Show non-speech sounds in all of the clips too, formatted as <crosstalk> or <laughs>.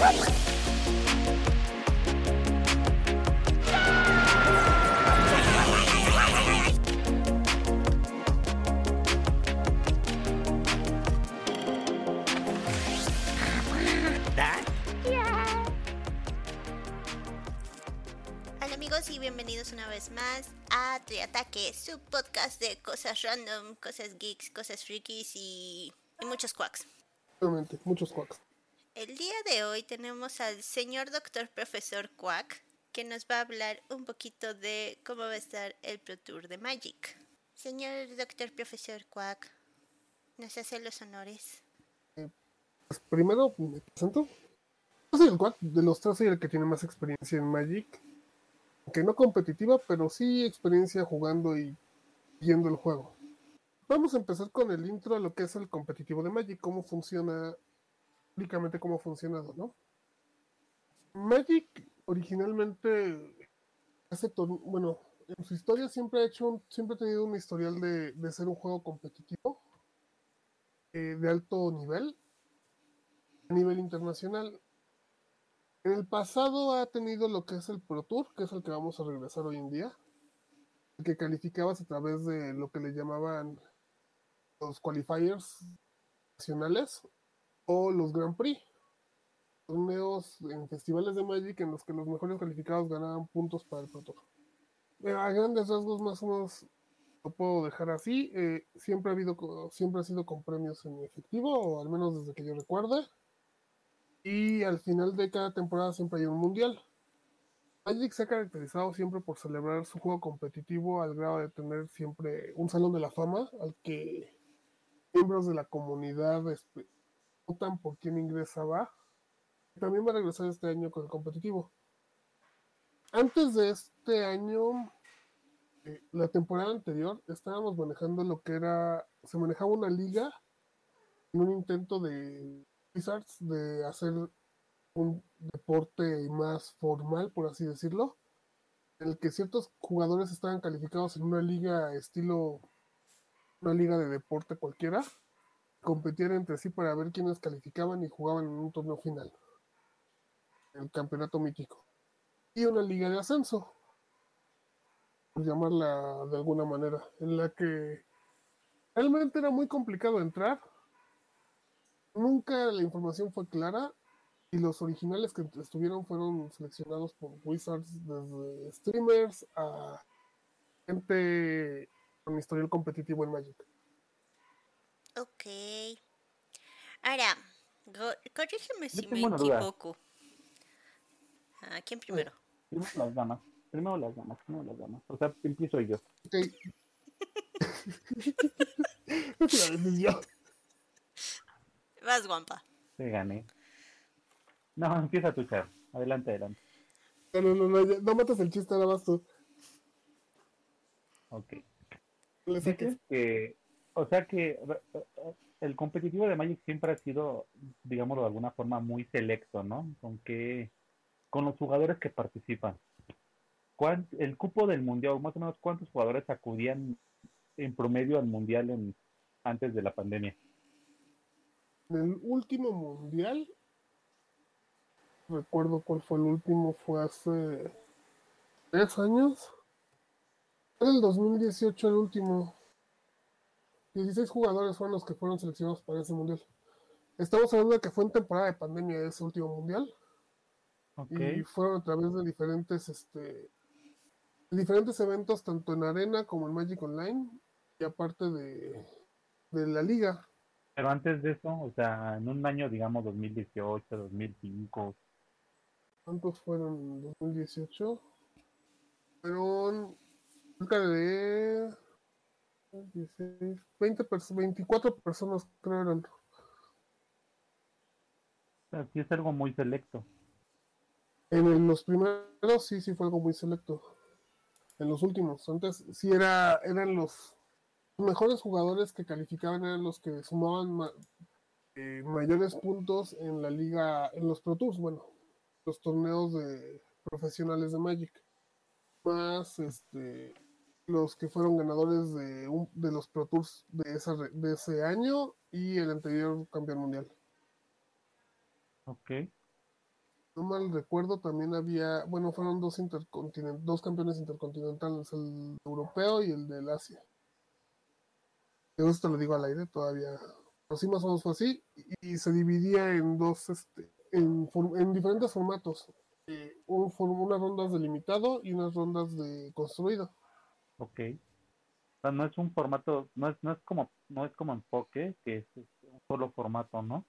Yes! Cosas random, cosas geeks, cosas frikis y, y muchos quacks. Obviamente, muchos quacks. El día de hoy tenemos al señor doctor profesor Quack que nos va a hablar un poquito de cómo va a estar el Pro Tour de Magic. Señor doctor profesor Quack, ¿nos hace los honores? Pues primero me presento. Yo soy el quack de los tres, soy el que tiene más experiencia en Magic. Aunque no competitiva, pero sí experiencia jugando y viendo el juego. Vamos a empezar con el intro a lo que es el competitivo de Magic, cómo funciona, únicamente cómo ha funcionado, ¿no? Magic originalmente hace bueno, en su historia siempre ha hecho un- siempre ha tenido un historial de, ser un juego competitivo eh, de alto nivel a nivel internacional. En el pasado ha tenido lo que es el Pro Tour, que es el que vamos a regresar hoy en día, que calificabas a través de lo que le llamaban los qualifiers nacionales o los Grand Prix, torneos en festivales de Magic en los que los mejores calificados ganaban puntos para el Pro. Eh, A grandes rasgos más o menos lo puedo dejar así. eh, siempre ha habido, siempre ha sido con premios en efectivo, o al menos desde que yo recuerde. Y al final de cada temporada siempre hay un mundial. Magic se ha caracterizado siempre por celebrar su juego competitivo al grado de tener siempre un salón de la fama al que miembros de la comunidad votan por quién ingresaba. También va a regresar este año con el competitivo. Antes de este año, eh, la temporada anterior, estábamos manejando lo que era, se manejaba una liga en un intento de Wizards de hacer un deporte más formal, por así decirlo, en el que ciertos jugadores estaban calificados en una liga estilo, una liga de deporte cualquiera, competían entre sí para ver quiénes calificaban y jugaban en un torneo final, el campeonato mítico, y una liga de ascenso, por llamarla de alguna manera, en la que realmente era muy complicado entrar, nunca la información fue clara y los originales que estuvieron fueron seleccionados por Wizards desde streamers a gente con historial competitivo en Magic. Ok. Ahora, go- corrígeme si me equivoco. ¿A quién primero? Primero las damas. Primero las damas. Primero las damas. O sea, empiezo yo. Ok. <laughs> Yo. Vas, guampa. Te gané. No, <laughs> empieza tu Char. Adelante, adelante. No, no, no, no, ya- no mates el chiste, nada más tú. Ok. Le saques. Que, o sea que eh, eh, el competitivo de Magic siempre ha sido, digámoslo de alguna forma, muy selecto, ¿no? Con que, con los jugadores que participan. ¿Cuán- el cupo del mundial, más o menos, ¿cuántos jugadores acudían en promedio al mundial en, antes de la pandemia? En el último mundial, recuerdo cuál fue el último, fue hace tres años. El 2018 el último. 16 jugadores fueron los que fueron seleccionados para ese mundial. Estamos hablando de que fue en temporada de pandemia ese último mundial. Y fueron a través de diferentes, este, diferentes eventos, tanto en Arena como en Magic Online, y aparte de, de la liga. Pero antes de eso, o sea, en un año, digamos, 2018, 2005, ¿Cuántos fueron en 2018? Fueron cerca de 16, 20 perso- 24 personas, creo eran. sí es algo muy selecto. En el- los primeros sí, sí fue algo muy selecto. En los últimos, antes sí era, eran los mejores jugadores que calificaban, eran los que sumaban ma- eh, mayores puntos en la liga, en los Pro Tours, bueno, los torneos de profesionales de Magic, más este los que fueron ganadores de, un, de los Pro Tours de, esa, de ese año y el anterior campeón mundial. Ok. No mal recuerdo, también había, bueno, fueron dos, intercontinent, dos campeones intercontinentales, el europeo y el del Asia. Esto lo digo al aire todavía. Pero sí más o menos fue así. Y, se dividía en dos, este, en, en diferentes formatos. Eh, un, unas rondas de limitado y unas rondas de construido. Ok. no es un formato, no es, no es como, no es como enfoque, que es, un solo formato, ¿no?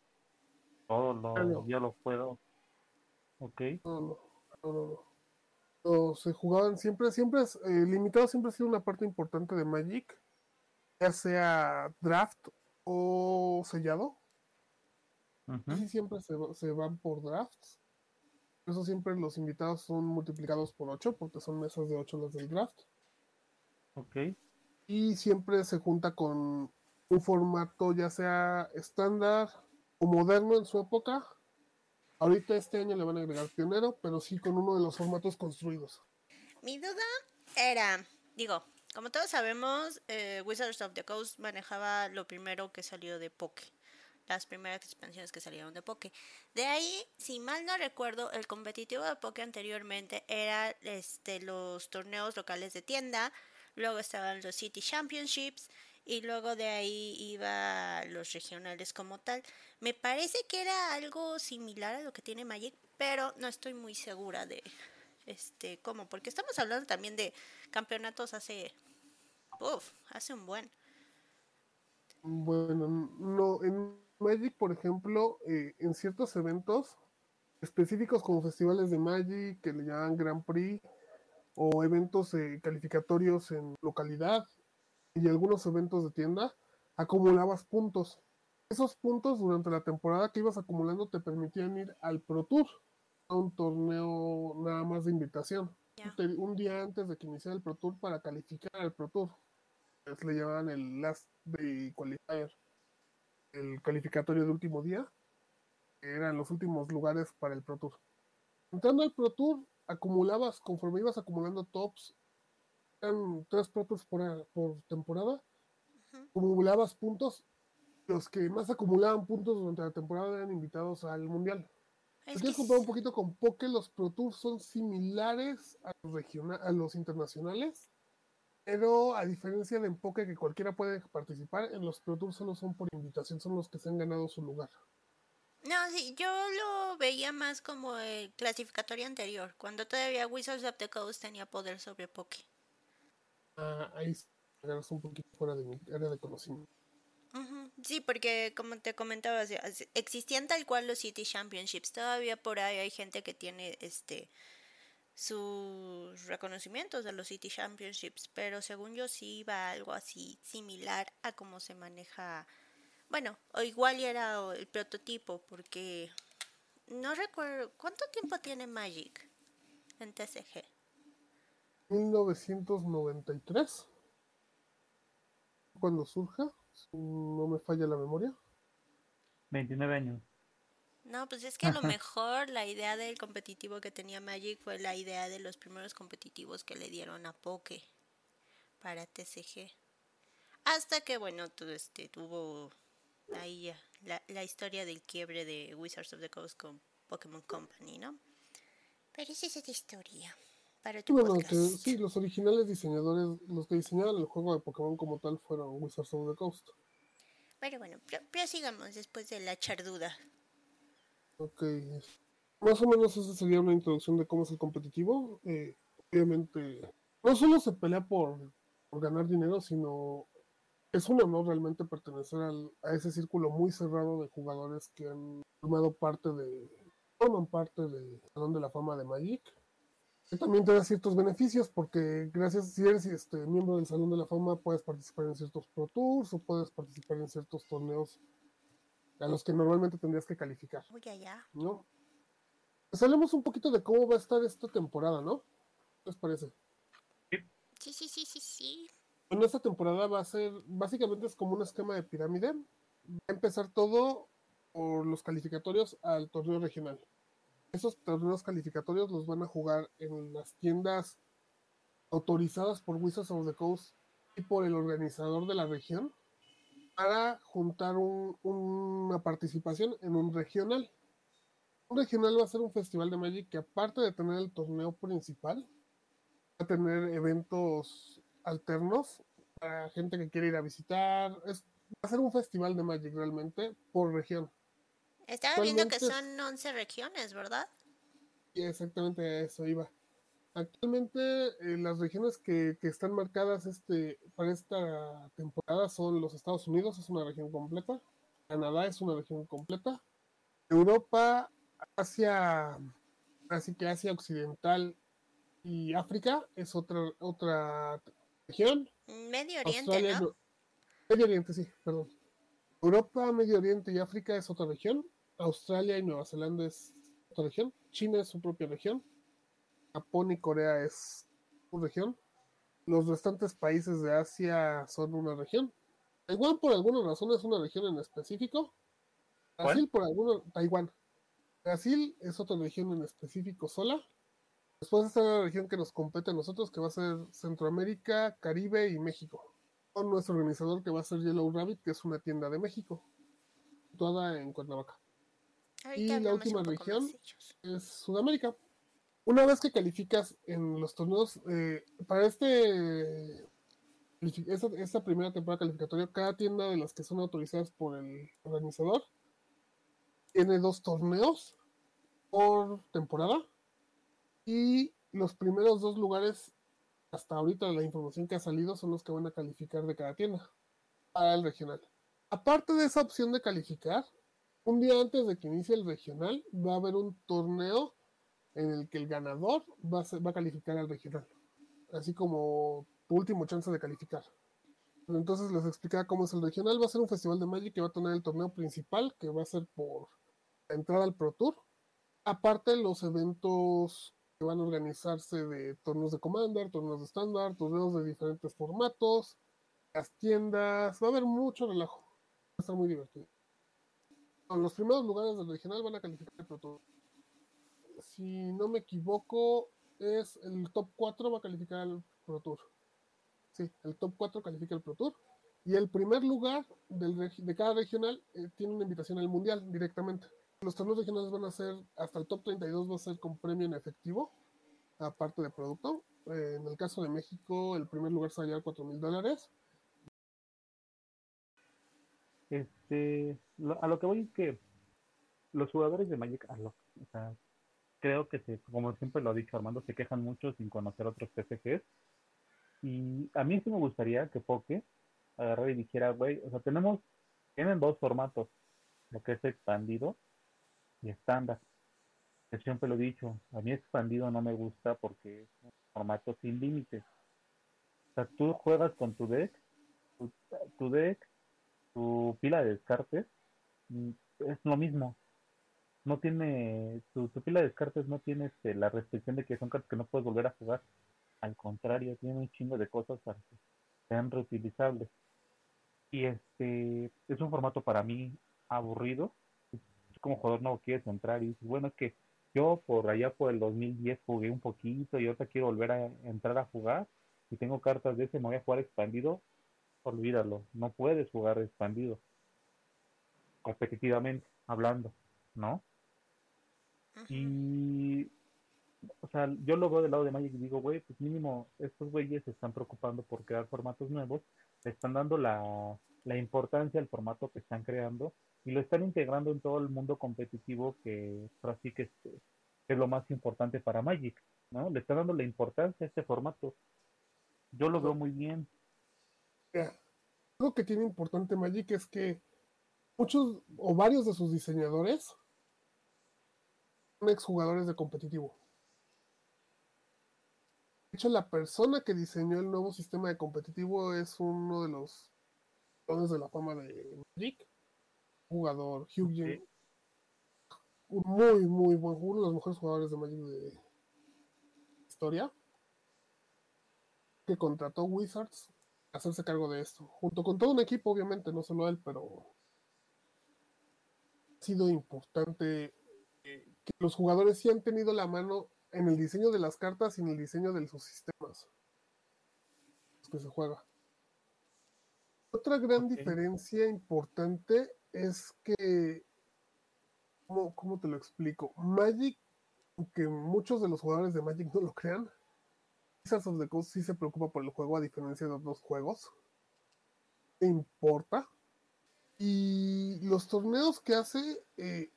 Todo lo, ah, ya lo puedo. Ok. No, no, no, se jugaban siempre, siempre, es, eh, limitado siempre ha sido una parte importante de Magic, ya sea draft o sellado. Casi siempre se, se, van por drafts. Por eso siempre los invitados son multiplicados por 8, porque son mesas de 8 las del draft. Ok. Y siempre se junta con un formato ya sea estándar o moderno en su época. Ahorita este año le van a agregar pionero, pero sí con uno de los formatos construidos. Mi duda era, digo, como todos sabemos, eh, Wizards of the Coast manejaba lo primero que salió de Poke. Las primeras expansiones que salieron de Poke. De ahí, si mal no recuerdo, el competitivo de Poke anteriormente era este, los torneos locales de tienda, luego estaban los City Championships y luego de ahí iba los regionales como tal. Me parece que era algo similar a lo que tiene Magic, pero no estoy muy segura de este cómo, porque estamos hablando también de campeonatos hace uf, hace un buen. Bueno, no Magic, por ejemplo, eh, en ciertos eventos específicos como festivales de Magic que le llaman Grand Prix o eventos eh, calificatorios en localidad y algunos eventos de tienda, acumulabas puntos. Esos puntos durante la temporada que ibas acumulando te permitían ir al Pro Tour, a un torneo nada más de invitación. Un día antes de que iniciara el Pro Tour para calificar al Pro Tour. le llamaban el Last Day Qualifier, el calificatorio de último día. eran los últimos lugares para el Pro Tour. Entrando al Pro Tour, acumulabas, conforme ibas acumulando tops, eran tres protos por, por temporada, acumulabas puntos, los que más acumulaban puntos durante la temporada eran invitados al mundial. Si quieres comparar un poquito con Poké, los Pro Tours son similares a los, a los internacionales, pero a diferencia de Poké que cualquiera puede participar, en los Pro Tours solo son por invitación, son los que se han ganado su lugar. No, sí, yo lo veía más como el clasificatorio anterior, cuando todavía Wizards of the Coast tenía poder sobre Poké. Ah, ahí agarras un poquito fuera de mi área de conocimiento. Sí, porque como te comentaba, existían tal cual los City Championships. Todavía por ahí hay gente que tiene este sus reconocimientos de los City Championships, pero según yo sí iba algo así similar a cómo se maneja bueno, o igual era el prototipo, porque no recuerdo. ¿Cuánto tiempo tiene Magic en TCG? 1993. Cuando surja, si no me falla la memoria. 29 años. No, pues es que a lo mejor la idea del competitivo que tenía Magic fue la idea de los primeros competitivos que le dieron a Poke para TCG. Hasta que, bueno, todo este, tuvo ahí ya, la, la historia del quiebre de Wizards of the Coast con Pokémon Company, ¿no? Pero esa es otra historia. Para tu bueno, sí, los originales diseñadores, los que diseñaron el juego de Pokémon como tal fueron Wizards of the Coast. Pero bueno, prosigamos después de la charduda. Ok. Más o menos esa sería una introducción de cómo es el competitivo. Eh, obviamente, no solo se pelea por, ganar dinero, sino es un honor realmente pertenecer a ese círculo muy cerrado de jugadores que han formado parte de, forman parte del Salón de la Fama de Magic. Que también te da ciertos beneficios porque gracias, si eres este, miembro del Salón de la Fama, puedes participar en ciertos Pro Tours o puedes participar en ciertos torneos a los que normalmente tendrías que calificar. Uy, ya, ¿No? Pues hablemos un poquito de cómo va a estar esta temporada, ¿no? ¿Qué les parece? Sí, sí, sí, sí, sí. En esta temporada va a ser, básicamente es como un esquema de pirámide. Va a empezar todo por los calificatorios al torneo regional. Esos torneos calificatorios los van a jugar en las tiendas autorizadas por Wizards of the Coast y por el organizador de la región para juntar una participación en un regional. Un regional va a ser un festival de Magic que aparte de tener el torneo principal, va a tener eventos alternos para gente que quiere ir a visitar. Es, va a ser un festival de Magic realmente por región. Estaba viendo que son 11 regiones, ¿verdad? Sí, exactamente eso iba. Actualmente eh, las regiones que, están marcadas este, para esta temporada son los Estados Unidos, es una región completa, Canadá es una región completa, Europa, Asia, así que Asia Occidental y África es otra, otra región. Medio Oriente, ¿no? Medio Oriente, sí, perdón. Europa, Medio Oriente y África es otra región. Australia y Nueva Zelanda es otra región. China es su propia región. Japón y Corea es una región. Los restantes países de Asia son una región. Taiwán por alguna razón es una región en específico. Brasil por alguna Taiwán. Brasil es otra región en específico sola. Después está la región que nos compete a nosotros, que va a ser Centroamérica, Caribe y México. Con nuestro organizador que va a ser Yellow Rabbit, que es una tienda de México, situada en Cuernavaca. y la última región es Sudamérica. Una vez que calificas en los torneos, eh, para este esta, primera temporada calificatoria, cada tienda de las que son autorizadas por el organizador tiene dos torneos por temporada y los primeros dos lugares hasta ahorita la información que ha salido son los que van a calificar de cada tienda para el regional. Aparte de esa opción de calificar, un día antes de que inicie el regional va a haber un torneo en el que el ganador va a, calificar al regional, así como tu último chance de calificar. Entonces les explicaba cómo es el regional. Va a ser un festival de Magic que va a tener el torneo principal, que va a ser por la entrada al Pro Tour. Aparte, los eventos que van a organizarse de torneos de Commander, torneos de estándar, torneos de diferentes formatos, las tiendas. Va a haber mucho relajo. Va a estar muy divertido. los primeros lugares del regional van a calificar el Pro Tour si no me equivoco, es el top 4 va a calificar el Pro Tour. Sí, el top 4 califica el Pro Tour. Y el primer lugar de cada regional eh, tiene una invitación al Mundial directamente. Los torneos regionales van a ser, hasta el top 32 va a ser con premio en efectivo, aparte de producto. Eh, en el caso de México, el primer lugar se va a llevar 4 mil dólares. Este, a lo que voy es que los jugadores de Magic, a lo, o creo que, se, como siempre lo ha dicho Armando, se quejan mucho sin conocer otros TCGs. Y a mí sí me gustaría que Poke agarrara y dijera, güey, o sea, tenemos, tienen dos formatos, lo que es expandido y estándar. Siempre lo he dicho, a mí expandido no me gusta porque es un formato sin límites. O sea, tú juegas con tu deck, tu, tu deck, tu pila de descartes, mm, es lo mismo no tiene, tu, pila de descartes no tiene este, la restricción de que son cartas que no puedes volver a jugar. Al contrario, tiene un chingo de cosas para que sean reutilizables. Y este es un formato para mí aburrido. Como jugador no quieres entrar y dices, bueno, es que yo por allá por el 2010 jugué un poquito y ahorita quiero volver a entrar a jugar y tengo cartas de ese, me voy a jugar expandido. Olvídalo, no puedes jugar expandido competitivamente hablando, ¿no? Y, o sea, yo lo veo del lado de Magic y digo, güey, pues mínimo estos güeyes se están preocupando por crear formatos nuevos, le están dando la, la importancia al formato que están creando y lo están integrando en todo el mundo competitivo que así que es, lo más importante para Magic, ¿no? Le están dando la importancia a este formato. Yo lo veo muy bien. Algo que tiene importante Magic es que muchos o varios de sus diseñadores exjugadores de competitivo. De hecho, la persona que diseñó el nuevo sistema de competitivo es uno de los dones de la fama de Magic, jugador Hugh Un muy, muy buen uno de los mejores jugadores de Magic de historia, que contrató Wizards a hacerse cargo de esto, junto con todo un equipo, obviamente, no solo él, pero ha sido importante que los jugadores sí han tenido la mano en el diseño de las cartas y en el diseño de sus sistemas que se juega. Otra gran diferencia importante es que, ¿cómo, cómo te lo explico? Magic, aunque muchos de los jugadores de Magic no lo crean, Wizards of the Coast sí se preocupa por el juego a diferencia de otros juegos. Importa. Y los torneos que hace, eh,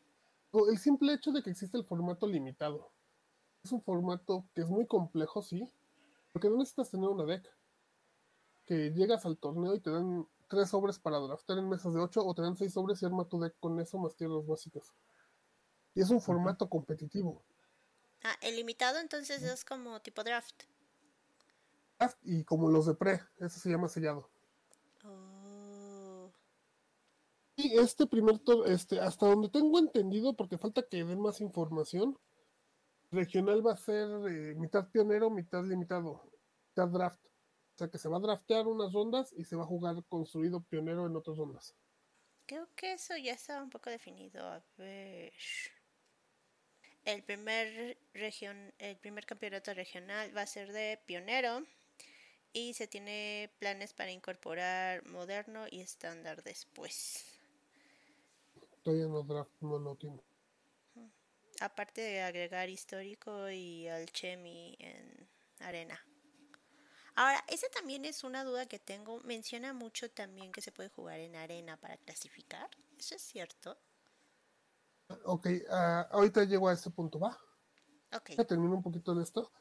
el simple hecho de que existe el formato limitado. Es un formato que es muy complejo, sí, porque no necesitas tener una deck. Que llegas al torneo y te dan tres sobres para draftar en mesas de ocho, o te dan seis sobres y arma tu deck con eso más tierras básicas. Y es un formato competitivo. Ah, el limitado entonces es como tipo draft. Draft Y como los de pre, eso se llama sellado. Oh. Este primer este, hasta donde tengo entendido, porque falta que den más información, regional va a ser eh, mitad pionero, mitad limitado, mitad draft. O sea que se va a draftear unas rondas y se va a jugar construido pionero en otras rondas. Creo que eso ya está un poco definido. A ver. El primer región, el primer campeonato regional va a ser de pionero y se tiene planes para incorporar moderno y estándar después. Todavía no draft, no lo tiene. Aparte de agregar histórico y alchemy en arena. Ahora, esa también es una duda que tengo. Menciona mucho también que se puede jugar en arena para clasificar. ¿Eso es cierto? Ok, ah, ahorita llego a ese punto, ¿va? Ok. Ya termino un poquito de esto.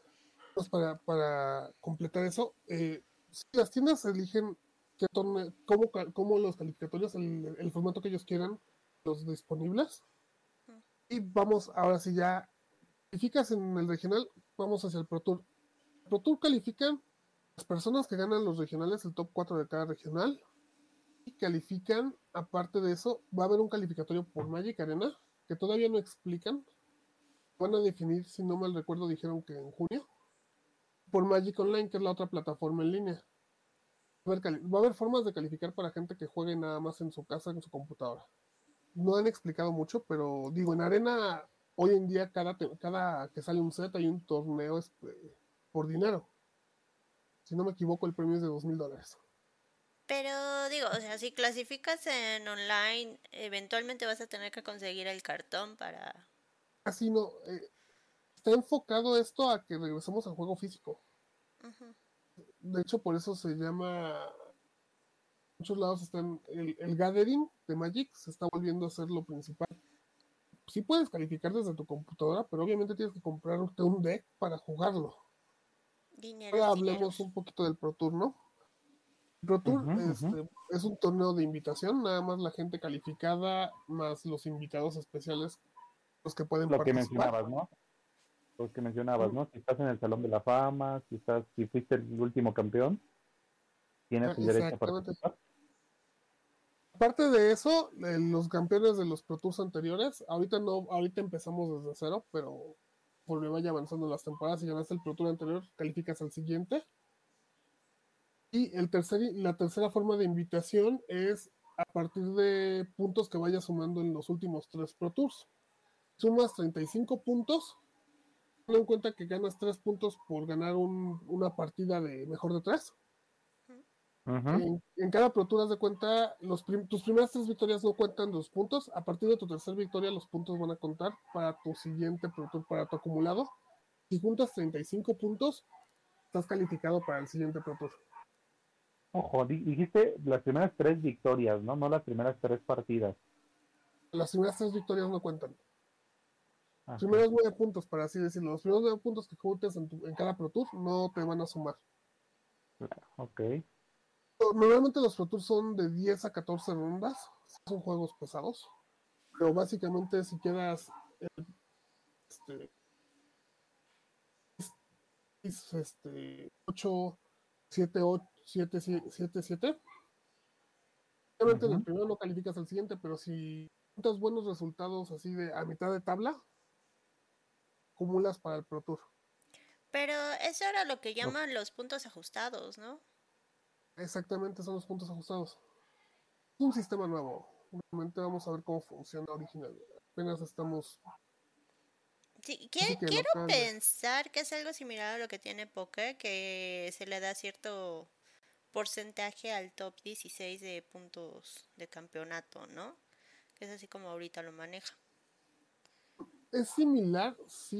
Pues para, para completar eso, eh, si las tiendas eligen qué torne- cómo, cómo los calificatorios, el, el formato que ellos quieran, los disponibles. Y vamos, ahora sí ya, calificas en el regional, vamos hacia el Pro Tour. Pro Tour califican las personas que ganan los regionales, el top 4 de cada regional. Y califican, aparte de eso, va a haber un calificatorio por Magic Arena, que todavía no explican, van a definir, si no mal recuerdo, dijeron que en junio, por Magic Online, que es la otra plataforma en línea. Va a, haber cali- va a haber formas de calificar para gente que juegue nada más en su casa, en su computadora. No han explicado mucho, pero digo, en Arena, hoy en día, cada, cada que sale un set hay un torneo este, por dinero. Si no me equivoco, el premio es de dos mil dólares. Pero digo, o sea, si clasificas en online, eventualmente vas a tener que conseguir el cartón para... Así no. eh, está enfocado esto a que regresemos al juego físico. De hecho, por eso se llama. Muchos lados están. El, el gathering de Magic se está volviendo a ser lo principal. Sí puedes calificar desde tu computadora, pero obviamente tienes que comprarte un deck para jugarlo. Dinero. Ahora hablemos un poquito del Pro Tour, ¿no? El Pro Tour Ujú, ujú. este, es un torneo de invitación, nada más la gente calificada, más los invitados especiales, los que pueden Lo que participar. mencionabas, ¿no? Lo que mencionabas, ¿no? Si estás en el Salón de la Fama, si estás, si fuiste el último campeón, tienes el derecho a participar. Aparte de eso, los campeones de los Pro Tours anteriores, ahorita no, ahorita empezamos desde cero, pero conforme vaya avanzando las temporadas y ganaste el Pro Tour anterior, calificas al siguiente. Y el tercer, la tercera forma de invitación es a partir de puntos que vayas sumando en los últimos tres Pro Tours. Sumas 35 puntos. Ten en cuenta que ganas 3 puntos por ganar un- una partida de mejor de 3. En, en cada Pro Tour, haz de cuenta, los prim- tus primeras tres victorias no cuentan los puntos. A partir de tu tercera victoria, los puntos van a contar para tu siguiente Pro Tour, para tu acumulado. Si juntas 35 puntos, estás calificado para el siguiente Pro Tour. Ojo, di- dijiste las primeras tres victorias, ¿no? No las primeras tres partidas. Las primeras tres victorias no cuentan. Ajá. Los primeros nueve puntos, para así decirlo. Los primeros nueve puntos que juntes en, tu- en cada Pro Tour no te van a sumar. Ok. Normalmente los Pro Tours son de 10 a 14 rondas. Son juegos pesados. Pero básicamente si quedas este, es- este 8, 7, 8, 7, 7, 7. Obviamente en el primero no calificas al siguiente, pero si juntas buenos resultados así de a mitad de tabla, acumulas para el Pro Tour. Pero eso era lo que llaman los puntos ajustados, ¿no? Exactamente, son los puntos ajustados. Un sistema nuevo. Realmente vamos a ver cómo funciona original. Apenas estamos Sí, quiero, pensar que es algo similar a lo que tiene Poker, que se le da cierto porcentaje al top 16 de puntos de campeonato, ¿no? Que es así como ahorita lo maneja. Es similar, sí,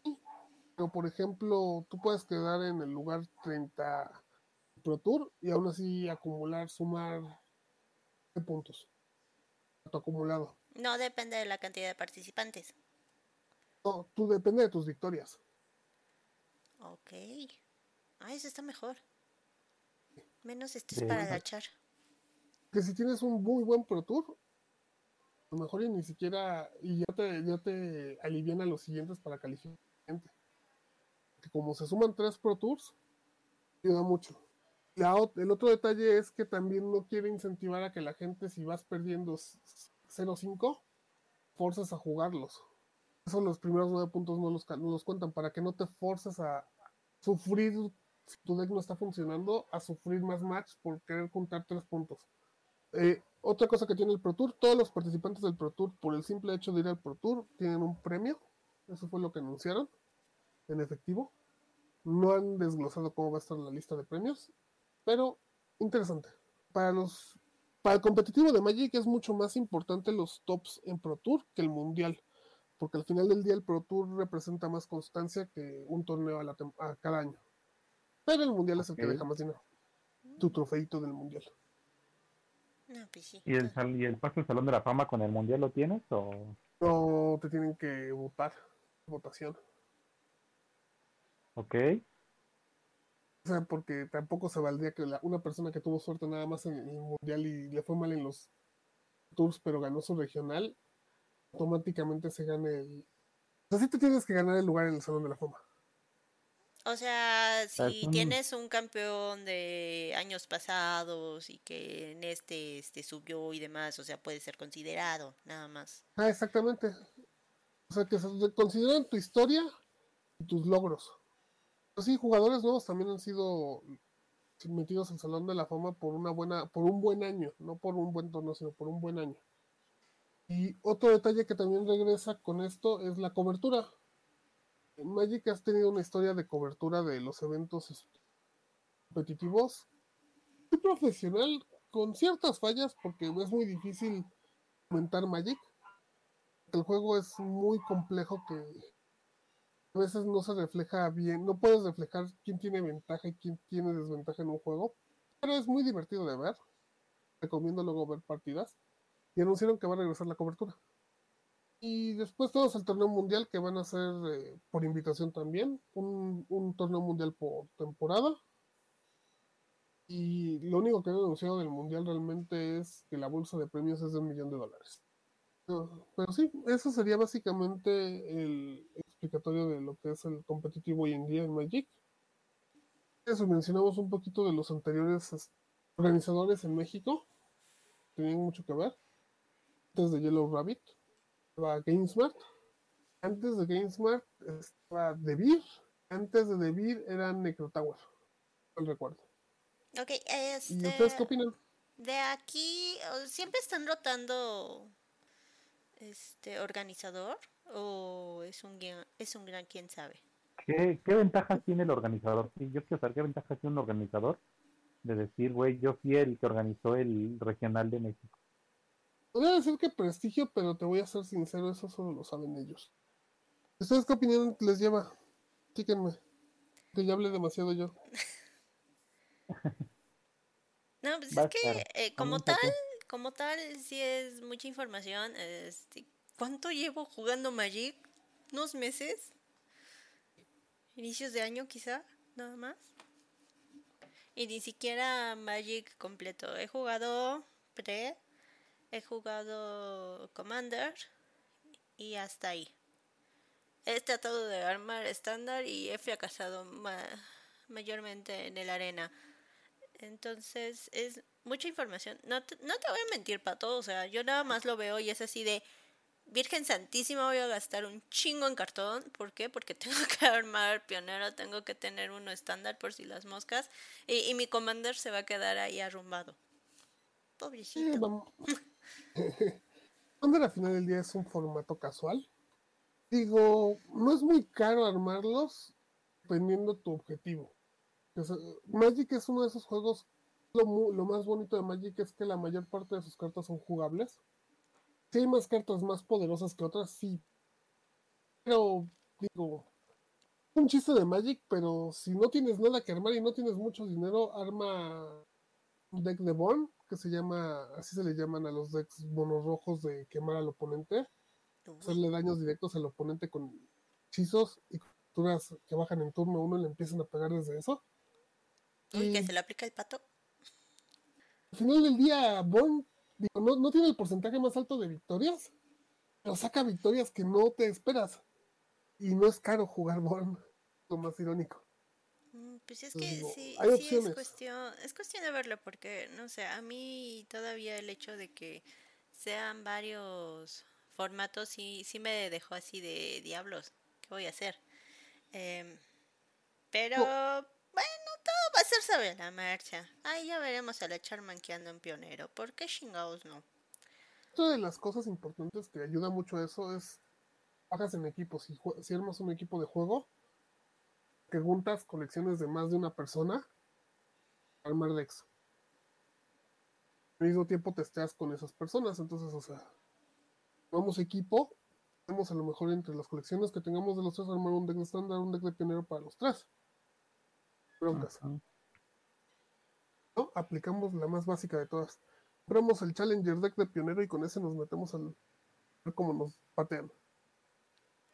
pero por ejemplo, tú puedes quedar en el lugar 30 Pro Tour y aún así acumular, sumar de puntos. Tu acumulado. No depende de la cantidad de participantes. No, tú depende de tus victorias. Ok. Ah, eso está mejor. Menos estrés Sí. para la char. Que si tienes un muy buen Pro Tour, a lo mejor y ni siquiera, y ya te, ya te alivian a los siguientes para calificar. Que como se suman tres Pro Tours, ayuda mucho. El otro detalle es que también no quiere incentivar a que la gente, si vas perdiendo s- 0-5, forces a jugarlos. Eso los primeros nueve puntos no los, no los cuentan, para que no te forces a sufrir, si tu deck no está funcionando, a sufrir más match por querer contar tres puntos. Eh, otra cosa que tiene el Pro Tour, todos los participantes del Pro Tour, por el simple hecho de ir al Pro Tour, tienen un premio. Eso fue lo que anunciaron en efectivo. No han desglosado cómo va a estar la lista de premios, pero interesante. Para los para el competitivo de Magic es mucho más importante los tops en Pro Tour que el mundial, porque al final del día el Pro Tour representa más constancia que un torneo a, la a cada año. Pero el mundial es el que deja más dinero. Tu trofeito del mundial. No, pues sí. ¿Y el, sal- ¿Y el paso al Salón de la Fama con el Mundial lo tienes? o No te tienen que votar, votación. Ok. O sea, porque tampoco se valdría que la- una persona que tuvo suerte nada más en el mundial y le fue mal en los tours, pero ganó su regional, automáticamente se gane el. O sea, sí te tienes que ganar el lugar en el Salón de la Fama. O sea, si un- tienes un campeón de años pasados y que en este, este subió y demás, o sea, puede ser considerado, nada más. Ah, exactamente. O sea, que se consideran tu historia y tus logros. Pero sí, jugadores nuevos también han sido metidos al Salón de la Fama por una buena, por un buen año, no por un buen torneo, sino por un buen año. Y otro detalle que también regresa con esto es la cobertura. Magic has tenido una historia de cobertura de los eventos este, competitivos muy profesional, con ciertas fallas, porque es muy difícil comentar Magic. El juego es muy complejo que a veces no se refleja bien, no puedes reflejar quién tiene ventaja y quién tiene desventaja en un juego, pero es muy divertido de ver. Recomiendo luego ver partidas. Y anunciaron que va a regresar la cobertura. Y después todos al torneo mundial que van a ser eh, por invitación también, un, un torneo mundial por temporada. Y lo único que han anunciado del mundial realmente es que la bolsa de premios es de un millón de dólares. No, pero sí, eso sería básicamente el explicatorio de lo que es el competitivo hoy en día en Magic. Eso mencionamos un poquito de los anteriores organizadores en México. Tenían mucho que ver. Antes de Yellow Rabbit estaba GameSmart. Antes de GameSmart estaba DeVir. Antes de DeVir era Necrotower. No recuerdo. Ok, ¿Y este... ustedes qué opinan? De aquí, ¿siempre están rotando este organizador? ¿O es un, guion- es un gran quién sabe? ¿Qué, ¿Qué ventajas tiene el organizador? Sí, yo quiero saber qué ventajas tiene un organizador de decir, güey, yo fui el que organizó el regional de México. Podría decir que prestigio, pero te voy a ser sincero, eso solo lo saben ellos. ¿Ustedes qué opinión les lleva? Díganme. Que ya hablé demasiado yo. <laughs> No, pues es que eh, como tal, como tal, sí es mucha información. Este, ¿Cuánto llevo jugando Magic? ¿Unos meses? ¿Inicios de año quizá? Nada más. Y ni siquiera Magic completo. He jugado Pre, he jugado Commander y hasta ahí. He tratado de armar estándar y he fracasado ma- mayormente en el arena. Entonces es mucha información. No te, no te voy a mentir, Pato. O sea, yo nada más lo veo y es así de... Virgen Santísima, voy a gastar un chingo en cartón. ¿Por qué? Porque <laughs> tengo que armar pionero, tengo que tener uno estándar por si las moscas. Y, y mi commander se va a quedar ahí arrumbado. Sí, Pobrecito. vamos. <laughs> Commander al final del día es un formato casual. Digo, no es muy caro armarlos dependiendo tu objetivo. O sea, Magic es uno de esos juegos, lo más bonito de Magic es que la mayor parte de sus cartas son jugables. Si hay más cartas más poderosas que otras, sí. Pero, digo, un chiste de Magic, pero si no tienes nada que armar y no tienes mucho dinero, arma un deck de Bond, que se llama, así se le llaman a los decks monos rojos de quemar al oponente, hacerle daños directos al oponente con hechizos y criaturas que bajan en turno uno y le empiezan a pegar desde eso. uy, Y que se le aplica el pato. al final del día, Bond digo, no, no tiene el porcentaje más alto de victorias, pero saca victorias que no te esperas. Y no es caro jugar Bond, lo más irónico. Mm, Pues es que digo, sí, sí es cuestión, es cuestión de verlo porque, no sé, a mí todavía el hecho de que sean varios formatos sí, sí me dejó así de diablos. ¿Qué voy a hacer? Em, pero bueno, todo va a ser sobre la marcha. Ahí ya veremos a la Charman que anda en pionero. ¿Por qué chingados no? Otra de las cosas importantes que ayuda mucho a eso es bajas en equipo. Si, si armas un equipo de juego, que juntas colecciones de más de una persona, armar decks. Al mismo tiempo testeas con esas personas, entonces, o sea, vamos equipo, vamos a lo mejor entre las colecciones que tengamos de los tres armar un deck de estándar, un deck de pionero para los tres. Broncas. ¿no? Aplicamos la más básica de todas. Compramos el Challenger deck de pionero y con ese nos metemos al. a ver cómo nos patean.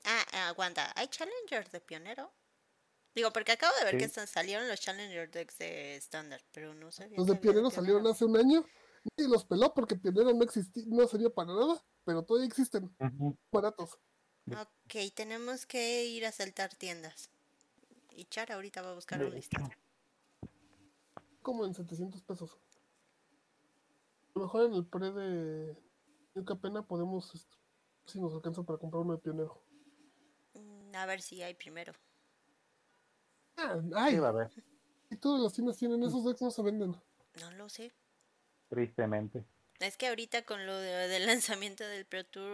Ah, aguanta, ¿hay Challenger de pionero? Digo, porque acabo de ver Sí. que están- salieron los Challenger decks de estándar, pero no sabía. Los de pionero salieron hace un año. Nadie los peló porque pionero no existía, no sería para nada, pero todavía existen Ujú. baratos. Ok, tenemos que ir a saltar tiendas. Y Char ahorita va a buscar un listado. Como en 700 pesos. A lo mejor en el pre de Yuca Pena podemos, este, si nos alcanza para comprar uno de pionero. Mm, A ver si hay primero. Ah, Sí, ay, va a haber, y todas las tiendas tienen esos decks, no se venden. No lo sé. tristemente. Es que ahorita con lo de- del lanzamiento del Pro Tour,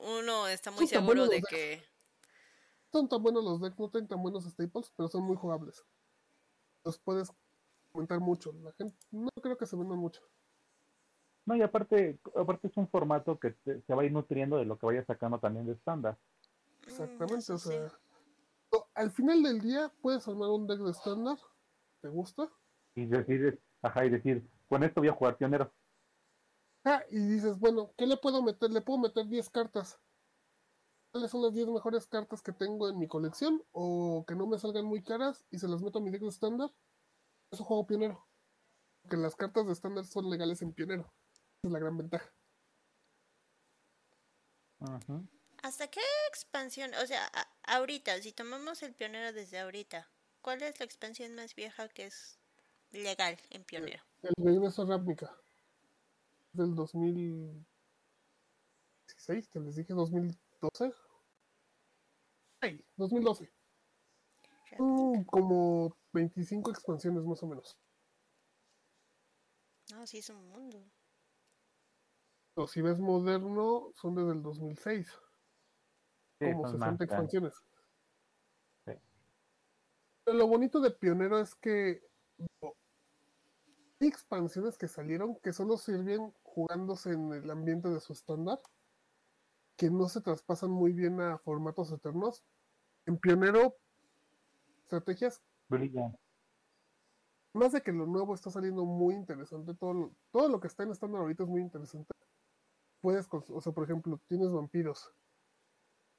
uno está muy Son seguro de que... Son tan buenos los decks, no tienen tan buenos staples, pero son muy jugables. Los puedes comentar mucho. La gente no creo que se vendan mucho. No, y aparte, aparte es un formato que te- se va a ir nutriendo de lo que vaya sacando también de estándar. mm, Exactamente, eso o sí. sea. no, al final del día puedes armar un deck de estándar. ¿Te gusta? Y decir, ajá, y decir, con esto voy a jugar pionero. Ah, y dices, bueno, ¿qué le puedo meter? Le puedo meter 10 cartas. ¿Cuáles son las 10 mejores cartas que tengo en mi colección? O que no me salgan muy caras y se las meto a mi deck de estándar. Eso juego pionero. Porque las cartas de estándar son legales en pionero. Esa es la gran ventaja. ¿Hasta qué expansión? O sea, ahorita, si tomamos el pionero desde ahorita, ¿cuál es la expansión más vieja que es legal en pionero? El regreso a Ravnica. Del 2016, que les dije 2012. Ay, 2012. Mm, como 25 expansiones más o menos. No, sí es un mundo. O si ves moderno, son desde el 2006. Sí, como son 60 más grandes. expansiones. Sí. Pero lo bonito de Pionero es que hay expansiones que salieron que solo sirven jugándose en el ambiente de su estándar, que no se traspasan muy bien a formatos eternos. En Pionero, estrategias, Brillan. más de que lo nuevo está saliendo muy interesante, todo lo, todo lo que está en estándar ahorita es muy interesante. Puedes, o sea, por ejemplo, tienes vampiros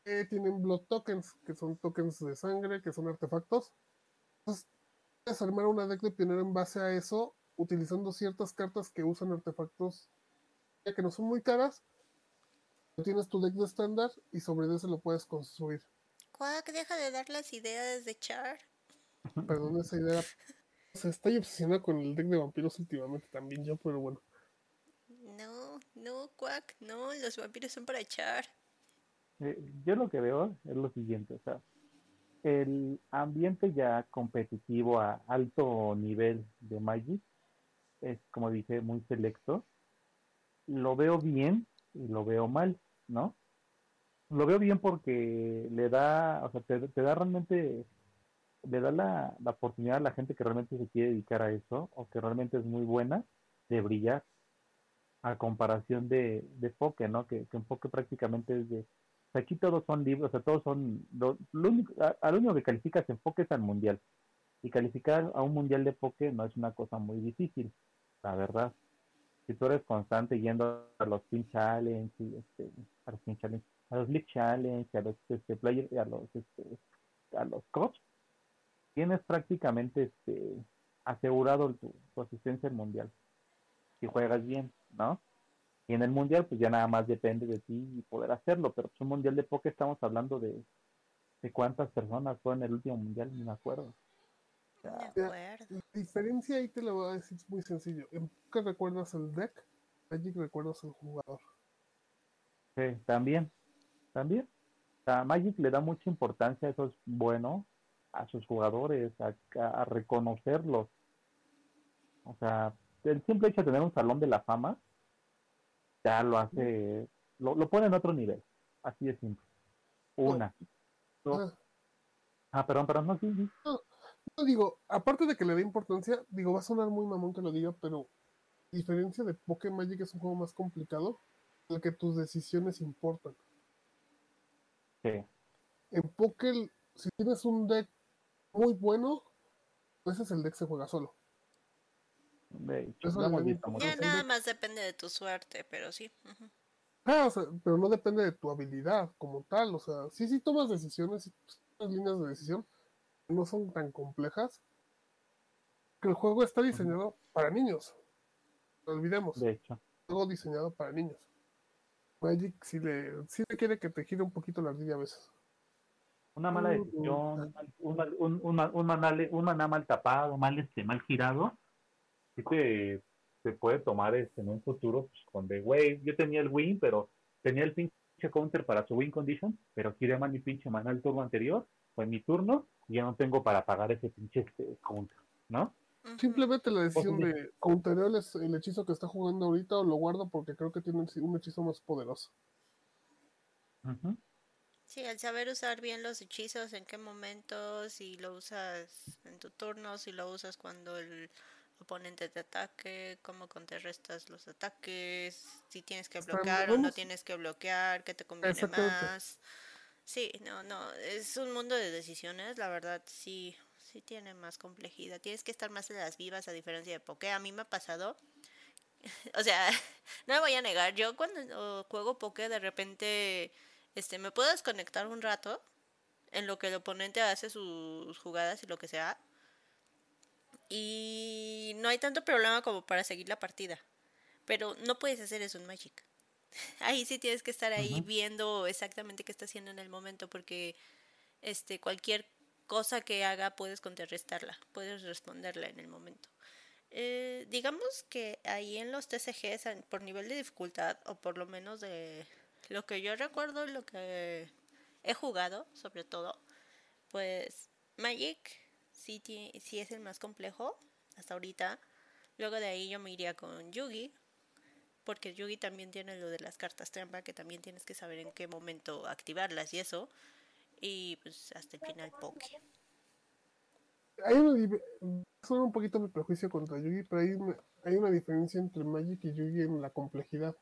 que tienen blood tokens, que son tokens de sangre, que son artefactos. Entonces, puedes armar una deck de pionero en base a eso, utilizando ciertas cartas que usan artefactos, ya que no son muy caras. Tienes tu deck de estándar y sobre ese lo puedes construir. Quack, deja de dar las ideas de Char. Perdón, esa idea. O sea, estoy obsesionado con el deck de vampiros últimamente también yo, pero bueno. No, no, Quack, no, los vampiros son para Char. Eh, yo lo que veo es lo siguiente, o sea, el ambiente ya competitivo a alto nivel de Magic es, como dije, muy selecto. Lo veo bien y lo veo mal, ¿no? Lo veo bien porque le da, o sea, te, te da realmente, le da la, la, oportunidad a la gente que realmente se quiere dedicar a eso o que realmente es muy buena de brillar a comparación de, de Poke, ¿no? Que, que Poke prácticamente es de, aquí todos son libros, o sea, todos son, lo, único, a, único que calificas en Poke es al mundial. Y calificar a un mundial de Poke no es una cosa muy difícil, la verdad. Si tú eres constante yendo a los Team Challenge, y, este, a los Team Challenge, a los League Challenge, a los este, player, a los este, a los coach, tienes prácticamente este asegurado tu, asistencia al mundial. Si juegas bien, ¿no? Y en el mundial, pues ya nada más depende de ti y poder hacerlo. Pero pues un mundial de poker estamos hablando de, de cuántas personas fue en el último mundial, ni me acuerdo. La diferencia ahí te lo voy a decir es muy sencillo. En poker recuerdas el deck, Magic recuerdas el jugador. Sí, también también. O Magic le da mucha importancia, eso es bueno, a sus jugadores, a, reconocerlos. O sea, el simple hecho de tener un salón de la fama ya lo hace, lo, lo pone en otro nivel. Así de simple. Una. Dos. Ah, perdón, perdón, no, sí, No, digo, aparte de que le dé importancia, digo, va a sonar muy mamón que lo diga, pero diferencia de Pokémon Magic es un juego más complicado en el que tus decisiones importan. En Poker, si tienes un deck muy bueno, ese es el deck se juega solo. ya nada más depende de tu suerte, pero sí. Ah, pero no depende de tu habilidad como tal. O sea, sí, sí tomas decisiones, las líneas de decisión no son tan complejas. Que el juego está diseñado para niños. No olvidemos. De hecho. Juego diseñado para niños. Magic sí le, sí le quiere que te gire un poquito la ardilla a veces. Una mala decisión, un, un, un, un, maná mal tapado, mal este, mal girado, sí te, se puede tomar este, en un futuro pues, con de, güey, yo tenía el win, pero tenía el pinche counter para su win condition, pero giré mal mi pinche maná el turno anterior, fue mi turno, y ya no tengo para pagar ese pinche este, counter, ¿no? Simplemente la decisión de counterear el hechizo que está jugando ahorita o lo guardo porque creo que tiene un hechizo más poderoso. Sí, al saber usar bien los hechizos, en qué momentos, si lo usas en tu turno, si lo usas cuando el oponente te ataque, cómo contrarrestas los ataques, si tienes que bloquear o no tienes que bloquear, qué te conviene más. Sí, no, no, es un mundo de decisiones, la verdad, sí, sí tiene más complejidad. Tienes que estar más en las vivas a diferencia de Poké. A mí me ha pasado. <laughs> o sea, <laughs> no me voy a negar. Yo cuando juego Poké de repente este, me puedo desconectar un rato en lo que el oponente hace sus jugadas y lo que sea. Y no hay tanto problema como para seguir la partida. Pero no puedes hacer eso en Magic. <laughs> Ahí sí tienes que estar ahí viendo exactamente qué está haciendo en el momento porque este cualquier cosa que haga puedes contrarrestarla, puedes responderla en el momento. Eh, digamos que ahí en los TCGs, por nivel de dificultad, o por lo menos de lo que yo recuerdo lo que he jugado, sobre todo, pues Magic sí, sí es el más complejo hasta ahorita. Luego de ahí yo me iría con Yugi, porque Yugi también tiene lo de las cartas trampa, que también tienes que saber en qué momento activarlas y eso y pues hasta el final Poke. Hay una solo un poquito mi prejuicio contra Yugi, pero hay una, hay una diferencia entre Magic y Yugi en la complejidad.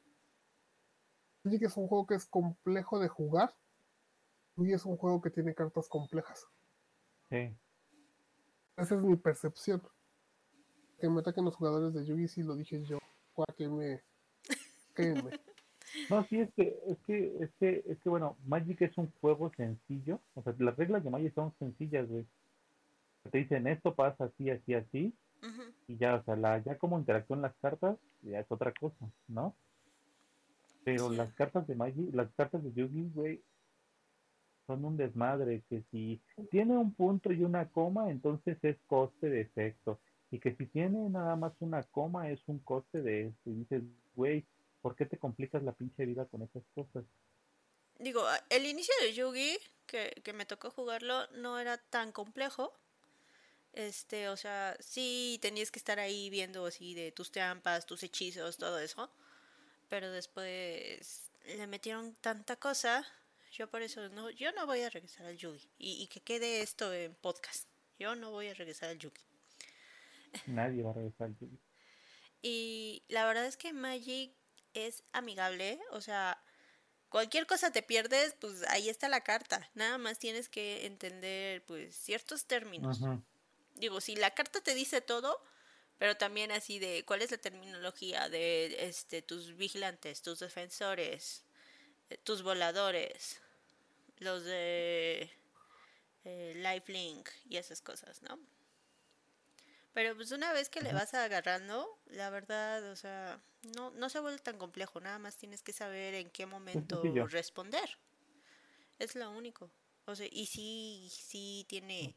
Magic es un juego que es complejo de jugar. Yugi es un juego que tiene cartas complejas. Sí. Esa es mi percepción. Que me ataquen los jugadores de Yugi si lo dije yo. Que me. <laughs> No, sí, es que, es que, es que, es que, bueno, Magic es un juego sencillo. O sea, las reglas de Magic son sencillas, güey. Te dicen esto pasa así, así, así. Y ya, o sea, la, ya como interactúan las cartas, ya es otra cosa, ¿no? Pero las cartas de Magic, las cartas de Yugi, güey, son un desmadre. Que si tiene un punto y una coma, entonces es coste de efecto. Y que si tiene nada más una coma, es un coste de esto. Y dices, güey, ¿por qué te complicas la pinche vida con esas cosas? Digo, el inicio de Yugi, que, que me tocó jugarlo, no era tan complejo. Este, o sea, sí tenías que estar ahí viendo así de tus trampas, tus hechizos, todo eso. Pero después le metieron tanta cosa. Yo por eso no, yo no voy a regresar al Yugi. Y, y que quede esto en podcast. Yo no voy a regresar al Yugi. Nadie va a regresar al Yugi. Y la verdad es que Magic es amigable, o sea, cualquier cosa te pierdes, pues ahí está la carta. Nada más tienes que entender pues ciertos términos. Digo, si la carta te dice todo, pero también así de cuál es la terminología de este tus vigilantes, tus defensores, eh, tus voladores, los de eh, lifelink y esas cosas, ¿no? Pero pues una vez que le vas agarrando, la verdad, o sea, no, no se vuelve tan complejo, nada más tienes que saber en qué momento responder. Es lo único. O sea, y sí, sí tiene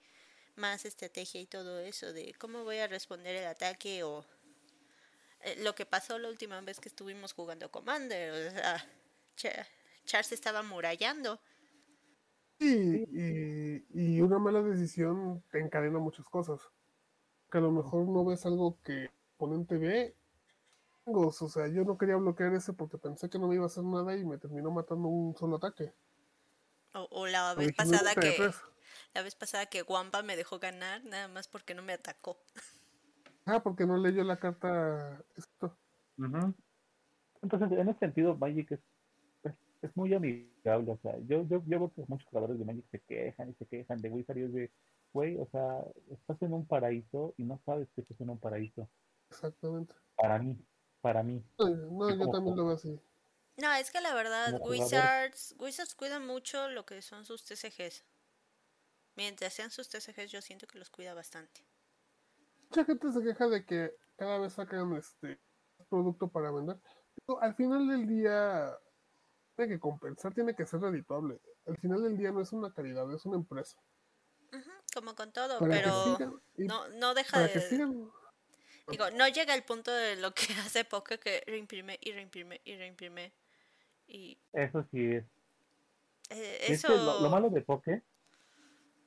más estrategia y todo eso de cómo voy a responder el ataque o eh, lo que pasó la última vez que estuvimos jugando Commander, o sea, Cha- Char se estaba murallando. Sí, y, y una mala decisión te encadena muchas cosas. Que a lo mejor no ves algo que el oponente ve. O sea, yo no quería bloquear ese porque pensé que no me iba a hacer nada y me terminó matando un solo ataque. O, o la vez pasada de que tres. la vez pasada que Wampa me dejó ganar nada más porque no me atacó. Ah, porque no leyó la carta. Esto. Entonces, en ese sentido, Magic es, es, es muy amigable. O sea, yo, yo, yo veo que muchos jugadores de Magic se quejan y se quejan de Wizard y es de, güey, o sea, estás en un paraíso y no sabes que estás en un paraíso. Exactamente. Para mí, para mí. No, yo también lo veo así. No, es que la verdad. Wizards Wizards cuida mucho lo que son sus TCGs. Mientras sean sus TCGs yo siento que los cuida bastante. Mucha gente se queja de que cada vez sacan este producto para vender. Pero al final del día tiene que compensar, tiene que ser redituable. Al final del día no es una caridad, es una empresa. Como con todo, Para pero sigan, no, no deja de... sigan Digo, no llega al punto de lo que <laughs> hace poco que reimprime y reimprime y reimprime. Y Eso sí es. eh, Es eso... que lo, lo malo de Poké,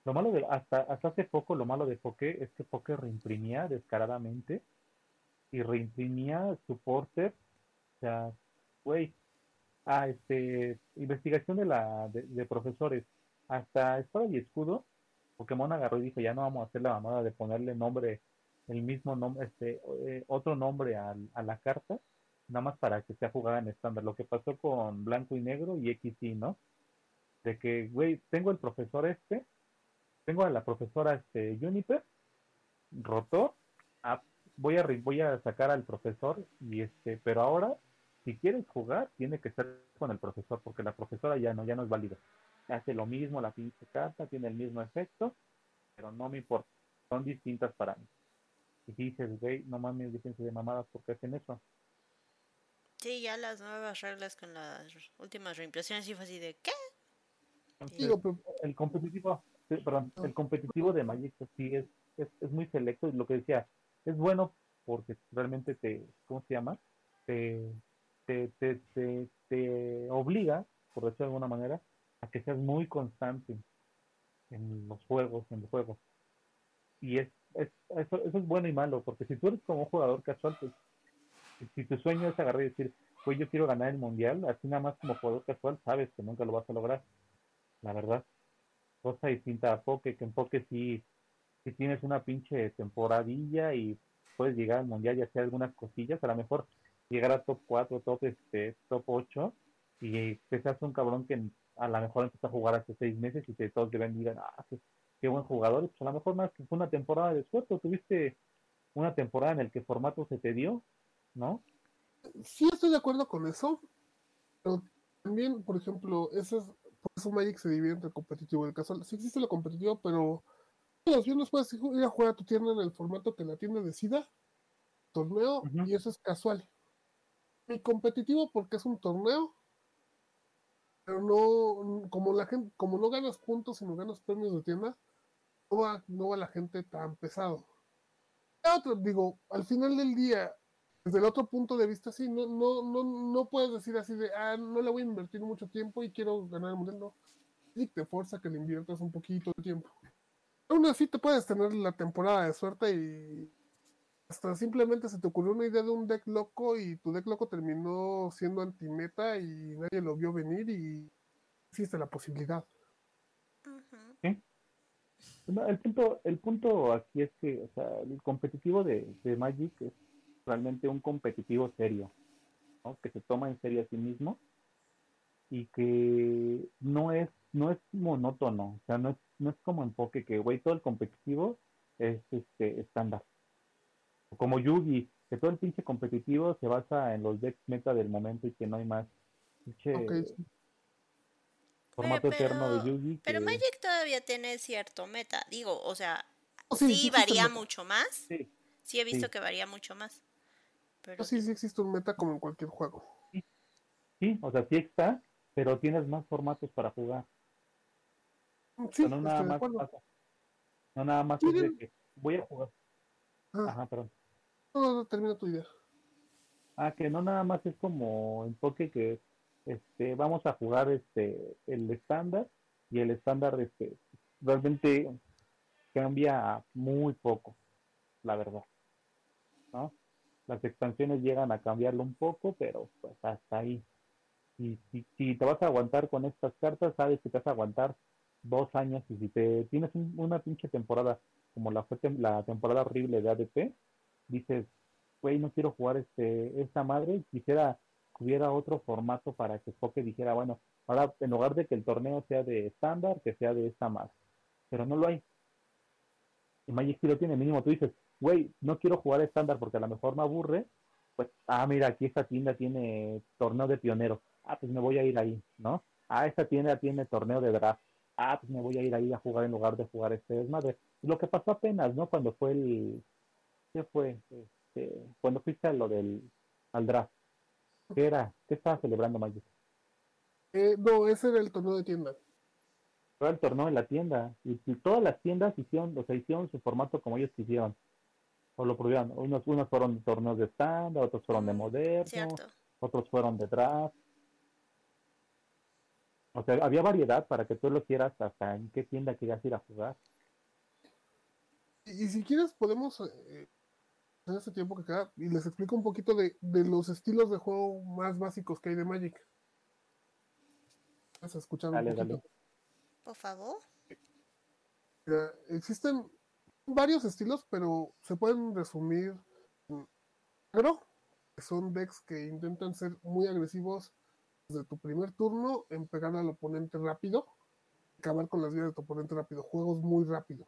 lo malo de, hasta, hasta hace poco, lo malo de Poké es que Poké reimprimía descaradamente y reimprimía su porter, o sea, güey, a este, investigación de la, de, de profesores, hasta espada y escudo, Pokémon agarró y dijo, ya no vamos a hacer la mamada de ponerle nombre, el mismo nombre, este, eh, otro nombre al- a, la carta, nada más para que sea jugada en estándar, lo que pasó con blanco y negro y XY, ¿no? de que, güey, tengo el profesor este, tengo a la profesora este Juniper, Rotor, ah, voy a voy a sacar al profesor y este, pero ahora si quieres jugar tiene que ser con el profesor porque la profesora ya no ya no es válida. Hace lo mismo la pinche carta, tiene el mismo efecto, pero no me importa, son distintas para mí. Y dices, güey, no mames, déjense de mamadas porque hacen eso. Sí, ya las nuevas reglas con las últimas reimpresiones y fue así de ¿qué? El competitivo, perdón, el competitivo de Magic pues, sí es, es, es muy selecto y lo que decía, es bueno porque realmente te, ¿cómo se llama? Te, te, te, te, te obliga, por decirlo de alguna manera, a que seas muy constante en los juegos, en el juego. Y es, es, eso, eso es bueno y malo, porque si tú eres como un jugador casual, pues, si tu sueño es agarrar y decir, pues yo quiero ganar el mundial, así nada más como jugador casual sabes que nunca lo vas a lograr la verdad. Cosa distinta a Poke, que en Poke sí, sí tienes una pinche temporadilla y puedes llegar al mundial y hacer algunas cosillas, a lo mejor llegar a top 4, top este, top 8 y te seas un cabrón que a lo mejor empieza a jugar hace seis meses y que todos deben digan, ah, qué, qué buen jugador, pues a lo mejor más que fue una temporada de suerte, tuviste una temporada en el que formato se te dio, ¿no? sí estoy de acuerdo con eso. Pero también, por ejemplo, ese es, por eso Magic se divide entre el competitivo y el casual. Sí existe lo competitivo, pero los viernes puedes ir a jugar a tu tienda en el formato que la tienda decida, torneo, y eso es casual. Mi competitivo porque es un torneo, pero no, como la gente, como no ganas puntos, sino ganas premios de tienda, no va, no va la gente tan pesado. Otro, digo, al final del día, desde el otro punto de vista, sí, no, no, no, no puedes decir así de, ah, no le voy a invertir mucho tiempo y quiero ganar el mundial, no. Sí, te fuerza que le inviertas un poquito de tiempo. Aún así te puedes tener la temporada de suerte y hasta simplemente se te ocurrió una idea de un deck loco y tu deck loco terminó siendo antimeta y nadie lo vio venir y existe la posibilidad. No, el punto, el punto aquí es que, o sea, el competitivo de, de Magic es realmente un competitivo serio, ¿no? Que se toma en serio a sí mismo y que no es, no es monótono, o sea, no es, no es como enfoque que, güey, todo el competitivo es este estándar. O Como Yugi, que todo el pinche competitivo se basa en los decks meta del momento y que no hay más. Pinche formato Eh, eterno de pero- Yugi. Pero Magic todavía tiene cierto meta. Digo, o sea, Oh, sí, sí, sí existe varía mucho más. Sí, Sí he visto Sí. que varía mucho más. Pero No, sí, sí existe un meta como en cualquier juego. sí, o sea, sí está, pero tienes más formatos para jugar. Mm, Sí, no nada más pasa. No nada más es de Miren. que voy a jugar. Ah, Ajá, perdón. No, no, termina tu idea. Ah, que no nada más es como enfoque que este vamos a jugar este el estándar y el estándar este realmente cambia muy poco, la verdad. ¿No? Las expansiones llegan a cambiarlo un poco, pero pues hasta ahí. Y si, te vas a aguantar con estas cartas, sabes que te vas a aguantar dos años y si te tienes un- una pinche temporada como la fue la temporada horrible de ADP, dices, güey, no quiero jugar este esta madre, quisiera que hubiera otro formato para que Poké dijera, bueno, ahora en lugar de que el torneo sea de estándar, que sea de esta madre. Pero no lo hay. Y Magic sí lo tiene mínimo. Tú dices, güey, no quiero jugar estándar porque a lo mejor me aburre. Pues, ah, mira, aquí esta tienda tiene torneo de pionero. Ah, pues me voy a ir ahí, ¿no? Ah, esta tienda tiene torneo de draft. Ah, pues me voy a ir ahí a jugar en lugar de jugar este desmadre. Lo que pasó apenas, ¿no? Cuando fue el... ¿Qué fue? Este, cuando fuiste a lo del... al draft. ¿Qué era? ¿Qué estaba celebrando Magic? Eh, no, ese era el torneo de tienda. Fue el torneo en la tienda. Y, y todas las tiendas hicieron, o sea, hicieron su formato como ellos quisieron. O lo prohibieron. Unos, unos fueron torneos de estándar, otros fueron de Mm, moderno, cierto. otros fueron de draft. O sea, había variedad para que tú lo quieras hasta en qué tienda querías ir a jugar. Y, y si quieres, podemos, eh, en este tiempo que queda, y les explico un poquito de, de los estilos de juego más básicos que hay de Magic. Vas a escuchar un Dale, dale. Por favor. Mira, existen varios estilos, pero se pueden resumir en agro, que son decks que intentan ser muy agresivos desde tu primer turno, en pegar al oponente rápido, acabar con las vidas de tu oponente rápido, juegos muy rápido.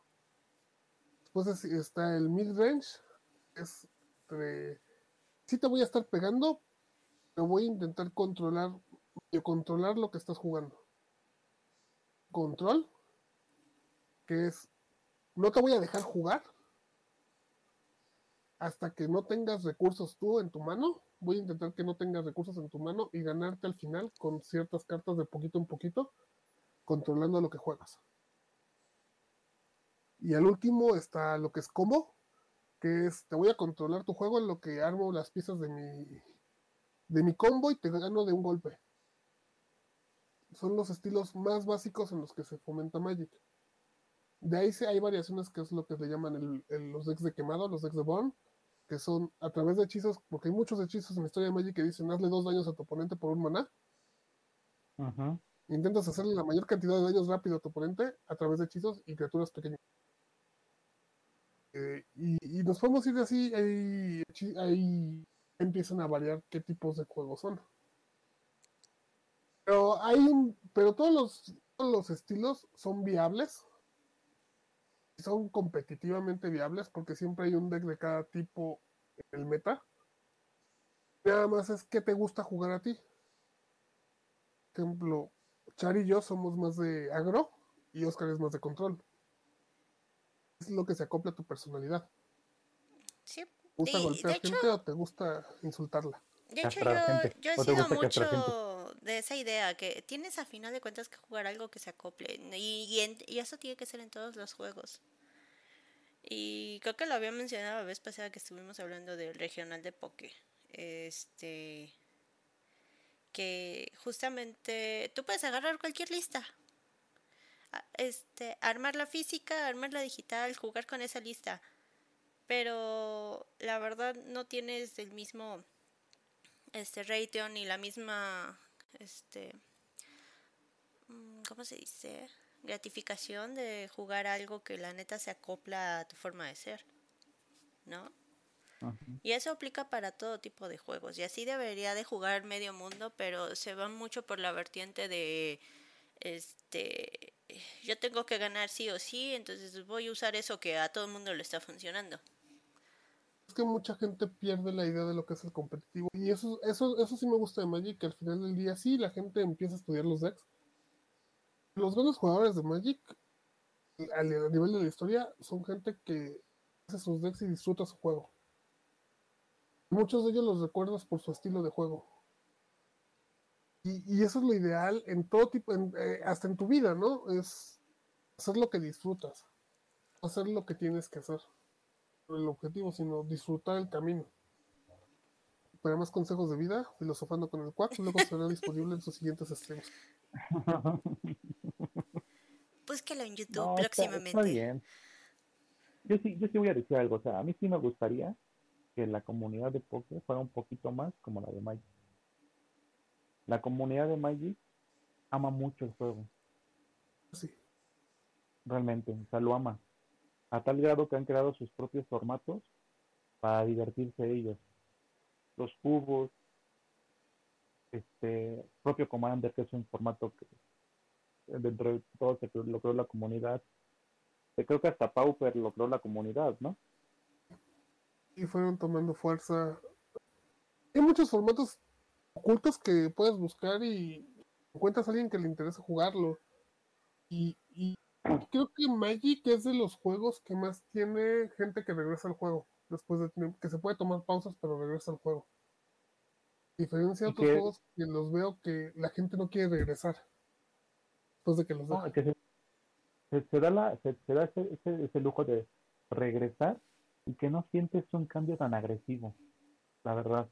Después es- está el mid-range, que es entre, sí te voy a estar pegando, pero voy a intentar controlar, controlar lo que estás jugando. Control, que es no te voy a dejar jugar hasta que no tengas recursos tú en tu mano. Voy a intentar que no tengas recursos en tu mano y ganarte al final con ciertas cartas de poquito en poquito, controlando lo que juegas. Y al último está lo que es combo, que es te voy a controlar tu juego en lo que armo las piezas de mi de mi combo y te gano de un golpe. Son los estilos más básicos en los que se fomenta Magic. De ahí sí hay variaciones que es lo que le llaman el- el- los decks de quemado, los decks de Burn, que son a través de hechizos, porque hay muchos hechizos en la historia de Magic que dicen hazle dos daños a tu oponente por un maná. Intentas hacerle la mayor cantidad de daños rápido a tu oponente a través de hechizos y criaturas pequeñas. Eh, y, nos podemos ir así, ahí, ahí empiezan a variar qué tipos de juegos son. Pero hay un, pero todos los, los estilos son viables, son competitivamente viables porque siempre hay un deck de cada tipo en el meta. Nada más es que te gusta jugar a ti. Por ejemplo, Char y yo somos más de agro y Oscar es más de control. Es lo que se acopla a tu personalidad. Sí. ¿Te gusta Y, golpear de hecho- gente o te gusta insultarla? De hecho, yo, gente. yo he ¿O te sido mucho de esa idea, que tienes a final de cuentas que jugar algo que se acople. Y, y, en- y eso tiene que ser en todos los juegos. Y creo que lo había mencionado la vez pasada que estuvimos hablando del regional de Poke. Este. Que justamente tú puedes agarrar cualquier lista. Este, armar la física, armar la digital, jugar con esa lista. Pero la verdad no tienes el mismo este ratio ni la misma este mm, ¿cómo se dice? Gratificación de jugar algo que la neta se acopla a tu forma de ser, ¿no? Y eso aplica para todo tipo de juegos. Y así debería de jugar medio mundo, pero se va mucho por la vertiente de este yo tengo que ganar sí o sí, entonces voy a usar eso que a todo el mundo le está funcionando. Es que mucha gente pierde la idea de lo que es el competitivo. Y eso, eso, eso sí me gusta de Magic, que al final del día sí la gente empieza a estudiar los decks. Los grandes jugadores de Magic, a nivel de la historia, son gente que hace sus decks y disfruta su juego. Muchos de ellos los recuerdas por su estilo de juego. Y, eso es lo ideal en todo tipo, eh, hasta en tu vida, ¿no? Es hacer lo que disfrutas, hacer lo que tienes que hacer. El objetivo, sino disfrutar el camino. Para más consejos de vida, filosofando con el cuarto, luego será disponible en sus siguientes streams. <laughs> Búsquelo en YouTube próximamente. Está, bien. Yo sí, yo sí voy a decir algo, o sea, a mí sí me gustaría que la comunidad de Poké fuera un poquito más como la de Mike la comunidad de Magic ama mucho el juego. Sí. Realmente, o sea, lo ama. A tal grado que han creado sus propios formatos para divertirse ellos. Los cubos, este propio Commander, que es un formato que dentro de todo se lo creó la comunidad. Creo que hasta Pauper lo creó la comunidad, ¿no? Y fueron tomando fuerza. Hay muchos formatos ocultos que puedes buscar y encuentras a alguien que le interesa jugarlo. Y, creo que Magic es de los juegos que más tiene gente que regresa al juego. Después de que se puede tomar pausas, pero regresa al juego. diferencia de otros juegos que los veo que la gente no quiere regresar. Después de que los se, da, la, se, da ese, ese lujo de regresar y que no sientes un cambio tan agresivo. La verdad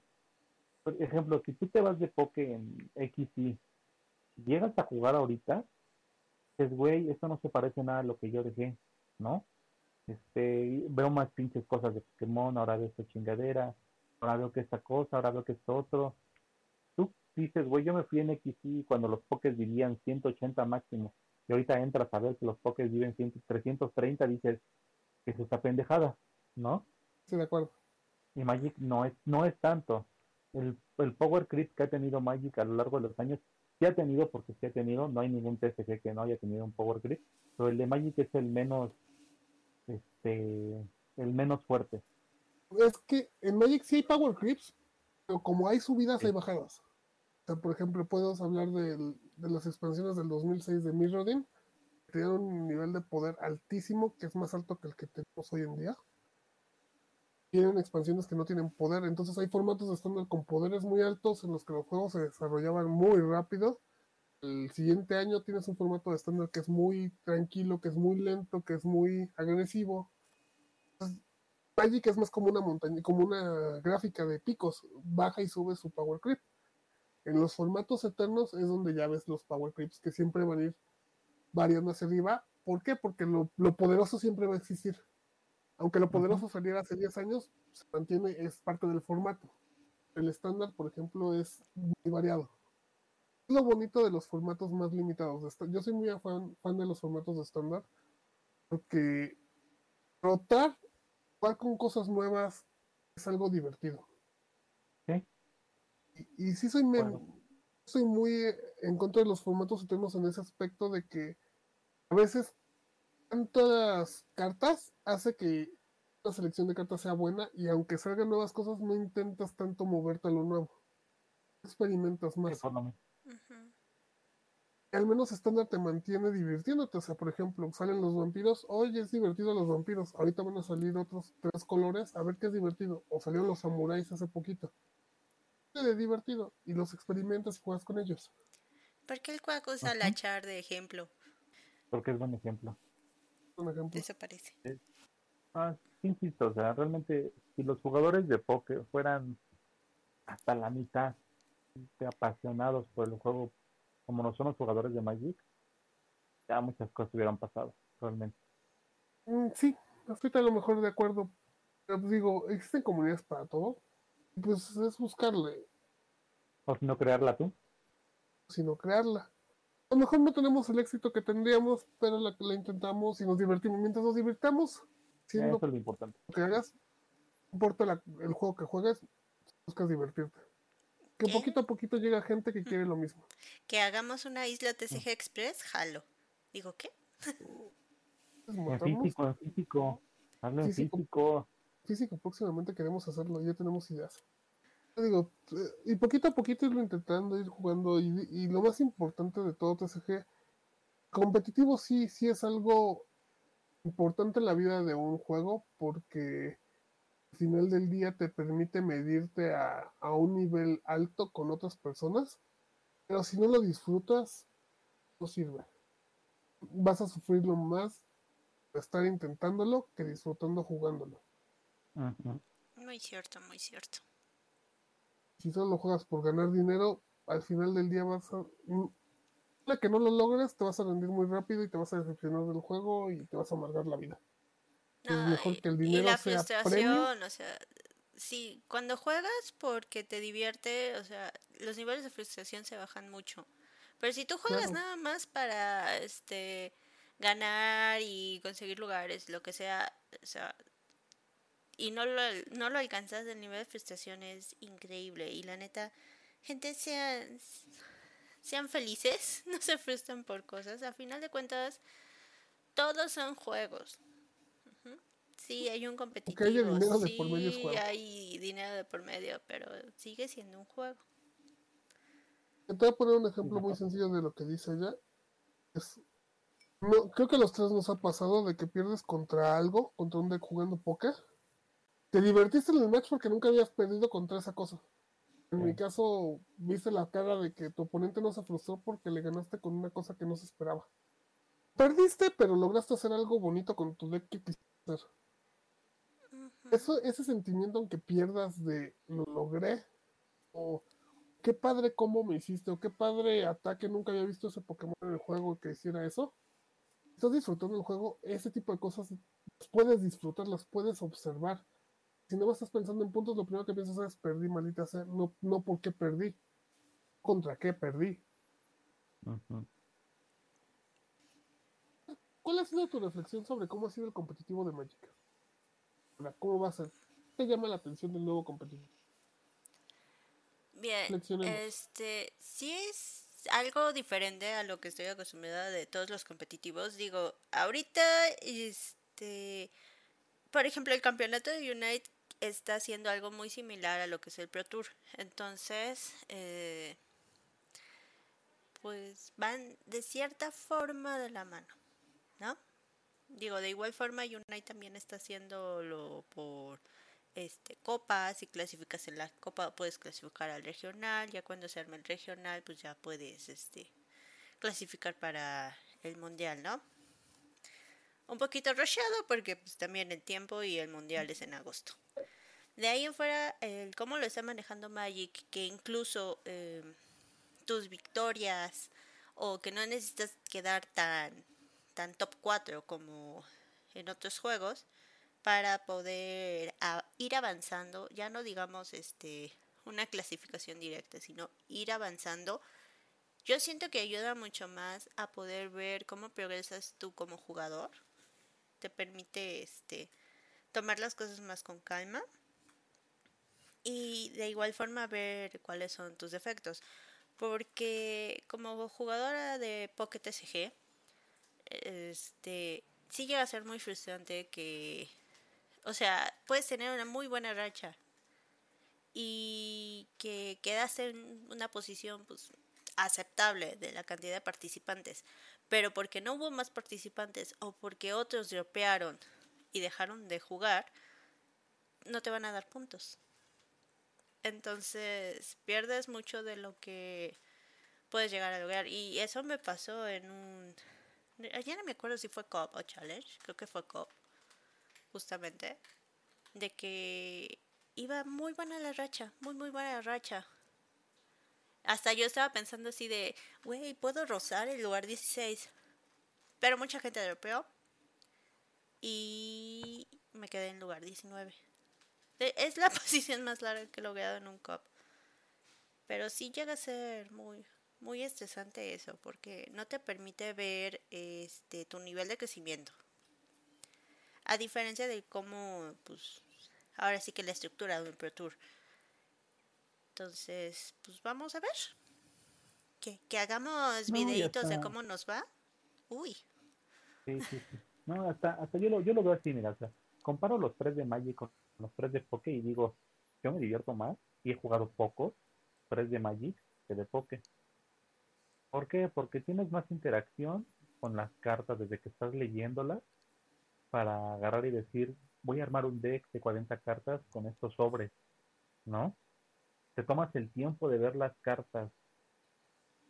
por ejemplo, si tú te vas de poke en XY, llegas a jugar ahorita, dices, güey, esto no se parece nada a lo que yo dejé, ¿no? Este, veo más pinches cosas de Pokémon, ahora veo esta chingadera, ahora veo que esta cosa, ahora veo que esto otro. Tú dices, güey, yo me fui en XY cuando los pokés vivían 180 máximo, y ahorita entras a ver que los pokés viven 330, dices, que es esta pendejada, ¿no? Sí, de acuerdo. Y Magic no es, no es tanto el, el power creep que ha tenido Magic a lo largo de los años, sí ha tenido, porque sí ha tenido, no hay ningún TCG que no haya tenido un power creep, pero el de Magic es el menos, este, el menos fuerte. Es que en Magic sí hay power creeps, pero como hay subidas, hay bajadas. O sea, por ejemplo, puedo hablar de, de las expansiones del 2006 de Mirrodin, que tienen un nivel de poder altísimo, que es más alto que el que tenemos hoy en día tienen expansiones que no tienen poder. Entonces hay formatos de estándar con poderes muy altos en los que los juegos se desarrollaban muy rápido. El siguiente año tienes un formato de estándar que es muy tranquilo, que es muy lento, que es muy agresivo. Entonces, Magic es más como una montaña, como una gráfica de picos, baja y sube su power creep. En los formatos eternos es donde ya ves los power creeps que siempre van a ir variando hacia arriba. ¿Por qué? Porque lo poderoso siempre va a existir. Aunque lo poderoso saliera hace 10 años, se mantiene, es parte del formato. El estándar, por ejemplo, es muy variado. Es lo bonito de los formatos más limitados. Yo soy muy fan, de los formatos de estándar, porque rotar, jugar con cosas nuevas, es algo divertido. ¿Sí? Y, y sí soy, soy muy en contra de los formatos eternos en ese aspecto de que a veces tantas cartas hace que la selección de cartas sea buena y aunque salgan nuevas cosas no intentas tanto moverte a lo nuevo. Experimentas más. Al menos estándar te mantiene divirtiéndote. O sea, por ejemplo, salen los vampiros. Oye, es divertido los vampiros. Ahorita van a salir otros tres colores. A ver qué es divertido. O salieron los samuráis hace poquito. Es divertido. Y los experimentas y juegas con ellos. ¿Por qué el cuaco usa la char de ejemplo? Porque es buen ejemplo. Desaparece. Ah, insisto, o sea, realmente si los jugadores de póker fueran hasta la mitad de apasionados por el juego como no son los jugadores de Magic, ya muchas cosas hubieran pasado, realmente. Mm, sí, estoy a lo mejor de acuerdo. Pero pues digo, existen comunidades para todo. Pues es buscarle. O si no crearla tú. Sino crearla. A lo mejor no tenemos el éxito que tendríamos, pero la, la intentamos y nos divertimos. Mientras nos divirtamos, siendo Eso es lo importante. lo que hagas, no importa la- el juego que juegues, buscas divertirte. Que ¿Qué? poquito a poquito llega gente que quiere lo mismo. <laughs> Que hagamos una isla TCG Express, jalo. Digo, ¿qué? Es En físico, en físico. En Físico. físico. físico próximamente queremos hacerlo, ya tenemos ideas. Digo, eh, y poquito a poquito irlo intentando, ir jugando, y, y lo más importante de todo TCG, competitivo sí, sí es algo importante en la vida de un juego, porque al final del día te permite medirte a, a un nivel alto con otras personas, pero si no lo disfrutas, no sirve. Vas a sufrirlo más de estar intentándolo que disfrutando jugándolo. Muy cierto, muy cierto. Si solo juegas por ganar dinero, al final del día vas a... mm, La que no lo logres, te vas a rendir muy rápido y te vas a decepcionar del juego y te vas a amargar la vida. Es No, mejor y- que el y dinero la sea frustración, premio. o sea, sí, cuando juegas porque te divierte, o sea, los niveles de frustración se bajan mucho. Pero si tú juegas Claro. nada más para este ganar y conseguir lugares, lo que sea, o sea, y no lo, no lo alcanzas, el nivel de frustración es increíble. Y la neta, gente, sean, sean felices, <laughs> no se frustran por cosas. A final de cuentas, todos son juegos. Sí, hay un competitivo. haya dinero de por medio juego. hay dinero de por medio, pero sigue siendo un juego. Te voy a poner un ejemplo muy sencillo de lo que dice ella. Es, no, creo que a los tres nos ha pasado de que pierdes contra algo, contra un deck jugando póker. Te divertiste en el match porque nunca habías perdido contra esa cosa. En mi caso, viste la cara de que tu oponente no se frustró porque le ganaste con una cosa que no se esperaba. Perdiste, pero lograste hacer algo bonito con tu deck que quisiste hacer. Eso, ese sentimiento, aunque pierdas de lo logré, o qué padre cómo me hiciste, o qué padre ataque, nunca había visto ese Pokémon en el juego que hiciera eso. Estás disfrutando el juego, ese tipo de cosas las puedes disfrutar, las puedes observar. Si no estás pensando en puntos, lo primero que piensas es perdí, maldita sea, no, no por qué perdí, contra qué perdí. ¿Cuál ha sido tu reflexión sobre cómo ha sido el competitivo de Magic? ¿Cómo va a ser? ¿Qué te llama la atención del nuevo competitivo? Bien, este, sí es algo diferente a lo que estoy acostumbrada de todos los competitivos. Digo, ahorita, este, por ejemplo, el campeonato de Unite está haciendo algo muy similar a lo que es el Pro Tour. Entonces, eh, pues van de cierta forma de la mano, ¿no? Digo, de igual forma Unite también está haciéndolo por este copas, si clasificas en la copa puedes clasificar al regional, ya cuando se arme el regional pues ya puedes este clasificar para el mundial, ¿no? Un poquito rusheado porque pues también el tiempo y el mundial es en agosto. De ahí en fuera, el cómo lo está manejando Magic, que incluso eh, tus victorias o que no necesitas quedar tan, tan top 4 como en otros juegos para poder ir avanzando, ya no digamos este una clasificación directa, sino ir avanzando. Yo siento que ayuda mucho más a poder ver cómo progresas tú como jugador. Te permite este tomar las cosas más con calma y de igual forma ver cuáles son tus defectos. Porque como jugadora de Pocket TCG, este, sí llega a ser muy frustrante que, o sea, puedes tener una muy buena racha y que quedas en una posición pues aceptable de la cantidad de participantes, pero porque no hubo más participantes o porque otros dropearon y dejaron de jugar, no te van a dar puntos. Entonces pierdes mucho de lo que puedes llegar a lograr. Y eso me pasó en un... Ya no me acuerdo si fue Cop o Challenge, creo que fue Cop, justamente, de que iba muy buena la racha, muy muy buena la racha. Hasta yo estaba pensando así de, güey, puedo rozar el lugar 16. Pero mucha gente dropeó. Y me quedé en lugar 19. Es la <laughs> posición más larga que he logrado en un cup. Pero sí llega a ser muy, muy estresante eso, porque no te permite ver este tu nivel de crecimiento. A diferencia de cómo, pues, ahora sí que la estructura de un Pro Tour. Entonces, pues vamos a ver. Que, que hagamos No, videitos de cómo nos va. Uy, Sí, sí, sí. No, hasta, hasta yo, lo, yo lo veo así, mira, o sea, comparo los tres de Magic con los tres de Poké y digo, yo me divierto más y he jugado pocos tres de Magic que de Poké. ¿Por qué? Porque tienes más interacción con las cartas desde que estás leyéndolas para agarrar y decir, voy a armar un deck de 40 cartas con estos sobres, ¿no? Te tomas el tiempo de ver las cartas,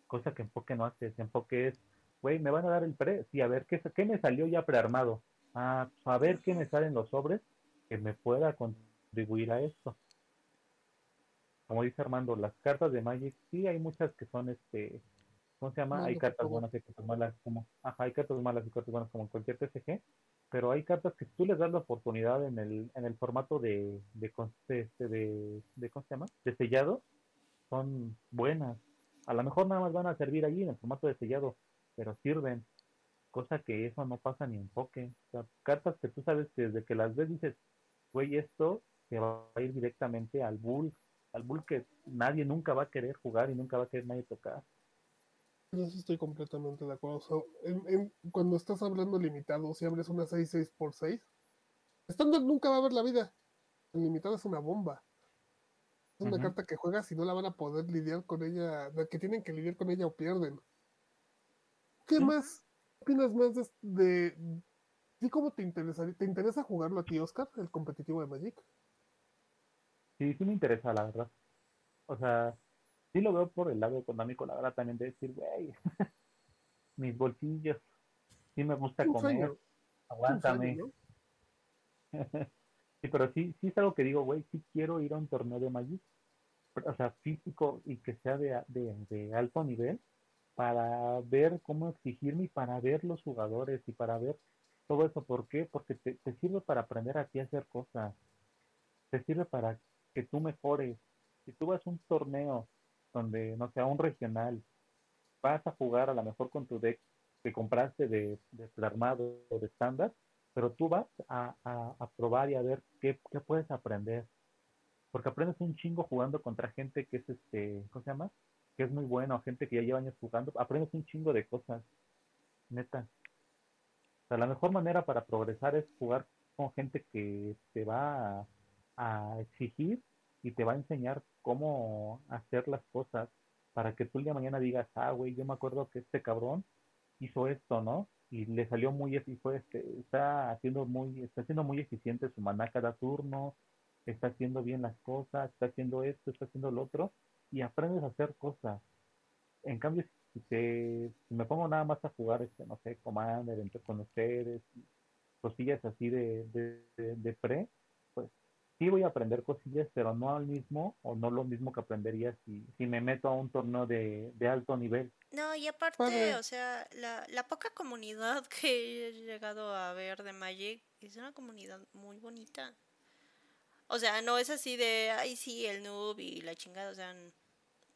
cosa que en Poké no haces. En Poké es, güey, me van a dar el pre, sí, a ver, ¿qué, qué me salió ya prearmado? Ah, pues, a ver qué me salen los sobres que me pueda contribuir a esto. Como dice Armando, las cartas de Magic, sí hay muchas que son, este, ¿cómo se llama? No, hay cartas buenas y cartas malas, como, ajá, hay cartas malas y cartas buenas como en cualquier TCG, pero hay cartas que tú les das la oportunidad en el, en el formato de, de, de, este, de, de, ¿cómo se llama? De sellado, son buenas. A lo mejor nada más van a servir allí en el formato de sellado, pero sirven. Cosa que eso no pasa ni en. O sea, cartas que tú sabes que desde que las ves dices, güey, esto se va a ir directamente al bull, al bull que nadie nunca va a querer jugar y nunca va a querer nadie tocar. En eso estoy completamente de acuerdo. O sea, en- en- cuando estás hablando limitado, si abres una 6-6 por 6, estándar nunca va a ver la vida. El limitado es una bomba. Es una carta que juegas y no la van a poder lidiar con ella, que tienen que lidiar con ella o pierden. ¿Qué más? ¿Qué opinas más de, de, sí, cómo te interesaría? ¿Te interesa jugarlo a ti, Oscar, el competitivo de Magic? Sí, sí me interesa, la verdad. O sea, sí lo veo por el lado económico, la verdad, también de decir, güey, <laughs> mis bolsillos, sí me gusta comer, sueño, aguántame. sueño, ¿no? <laughs> Sí, pero sí, sí es algo que digo, güey, sí quiero ir a un torneo de Magic, o sea, físico y que sea de, de, de alto nivel, para ver cómo exigirme y para ver los jugadores y para ver todo eso. ¿Por qué? Porque te, te sirve para aprender a ti a hacer cosas, te sirve para que tú mejores. Si tú vas a un torneo donde, no sé, a un regional, vas a jugar a lo mejor con tu deck que compraste de, de armado o de estándar, pero tú vas a, a, a probar y a ver qué, qué puedes aprender. Porque aprendes un chingo jugando contra gente que es este, ¿cómo se llama? Que es muy bueno, gente que ya lleva años jugando, aprendes un chingo de cosas, neta. Sea, la mejor manera para progresar es jugar con gente que te va a, exigir y te va a enseñar cómo hacer las cosas para que tú el día de mañana digas, ah, güey, yo me acuerdo que este cabrón hizo esto, ¿no? Y le salió muy, efi- fue este, está haciendo muy, está haciendo muy eficiente su maná cada turno, está haciendo bien las cosas, está haciendo esto, está haciendo lo otro, y aprendes a hacer cosas. En cambio, si, si me pongo nada más a jugar, este, no sé, Commander, entre con ustedes, cosillas así de, de, de, de pre, pues sí voy a aprender cosillas, pero no al mismo, o no lo mismo que aprendería si, si me meto a un torneo de, de alto nivel. No, y aparte, Padre. o sea, la, la poca comunidad que he llegado a ver de Magic es una comunidad muy bonita. O sea, no es así de, ay, sí, el noob y la chingada, o sea,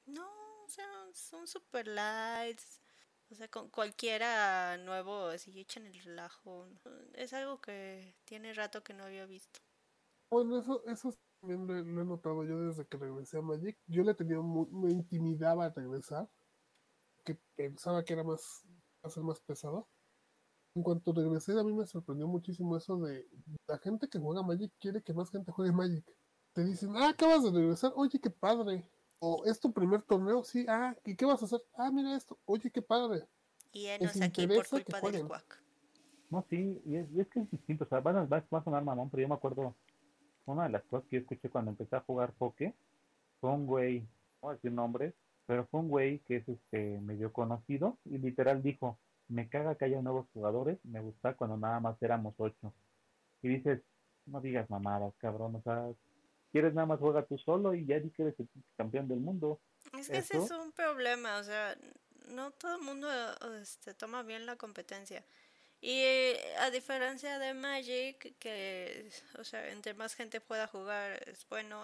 no, o sea, son super lights. O sea, con cualquiera nuevo, así echan el relajo. Es algo que tiene rato que no había visto. Bueno, eso, eso también lo, he- notado yo desde que regresé a Magic. Yo le tenía mu- me intimidaba regresar, que pensaba que era más, a ser más pesado. En cuanto regresé, a mí me sorprendió muchísimo eso de la gente que juega Magic quiere que más gente juegue Magic. Te dicen, ah, acabas de regresar, oye, qué padre. O es tu primer torneo, sí, ah, ¿y qué vas a hacer? Ah, mira esto, oye, qué padre. Y enos Les aquí por culpa del jueguen. cuac. No, sí, y es, y es que es distinto, o sea, va, a- va, va a sonar mamón, pero yo me acuerdo, una de las cosas que yo escuché cuando empecé a jugar Poké, fue un güey, no voy a decir nombres, pero fue un güey que es este medio conocido y literal dijo, me caga que haya nuevos jugadores, me gusta cuando nada más éramos ocho. Y dices, no digas mamadas, cabrón, o sea, quieres nada más juega tú solo y ya di que eres el campeón del mundo. Es que ese es un problema, o sea, no todo el mundo este, toma bien la competencia. Y eh, a diferencia de Magic, que, o sea, entre más gente pueda jugar es bueno,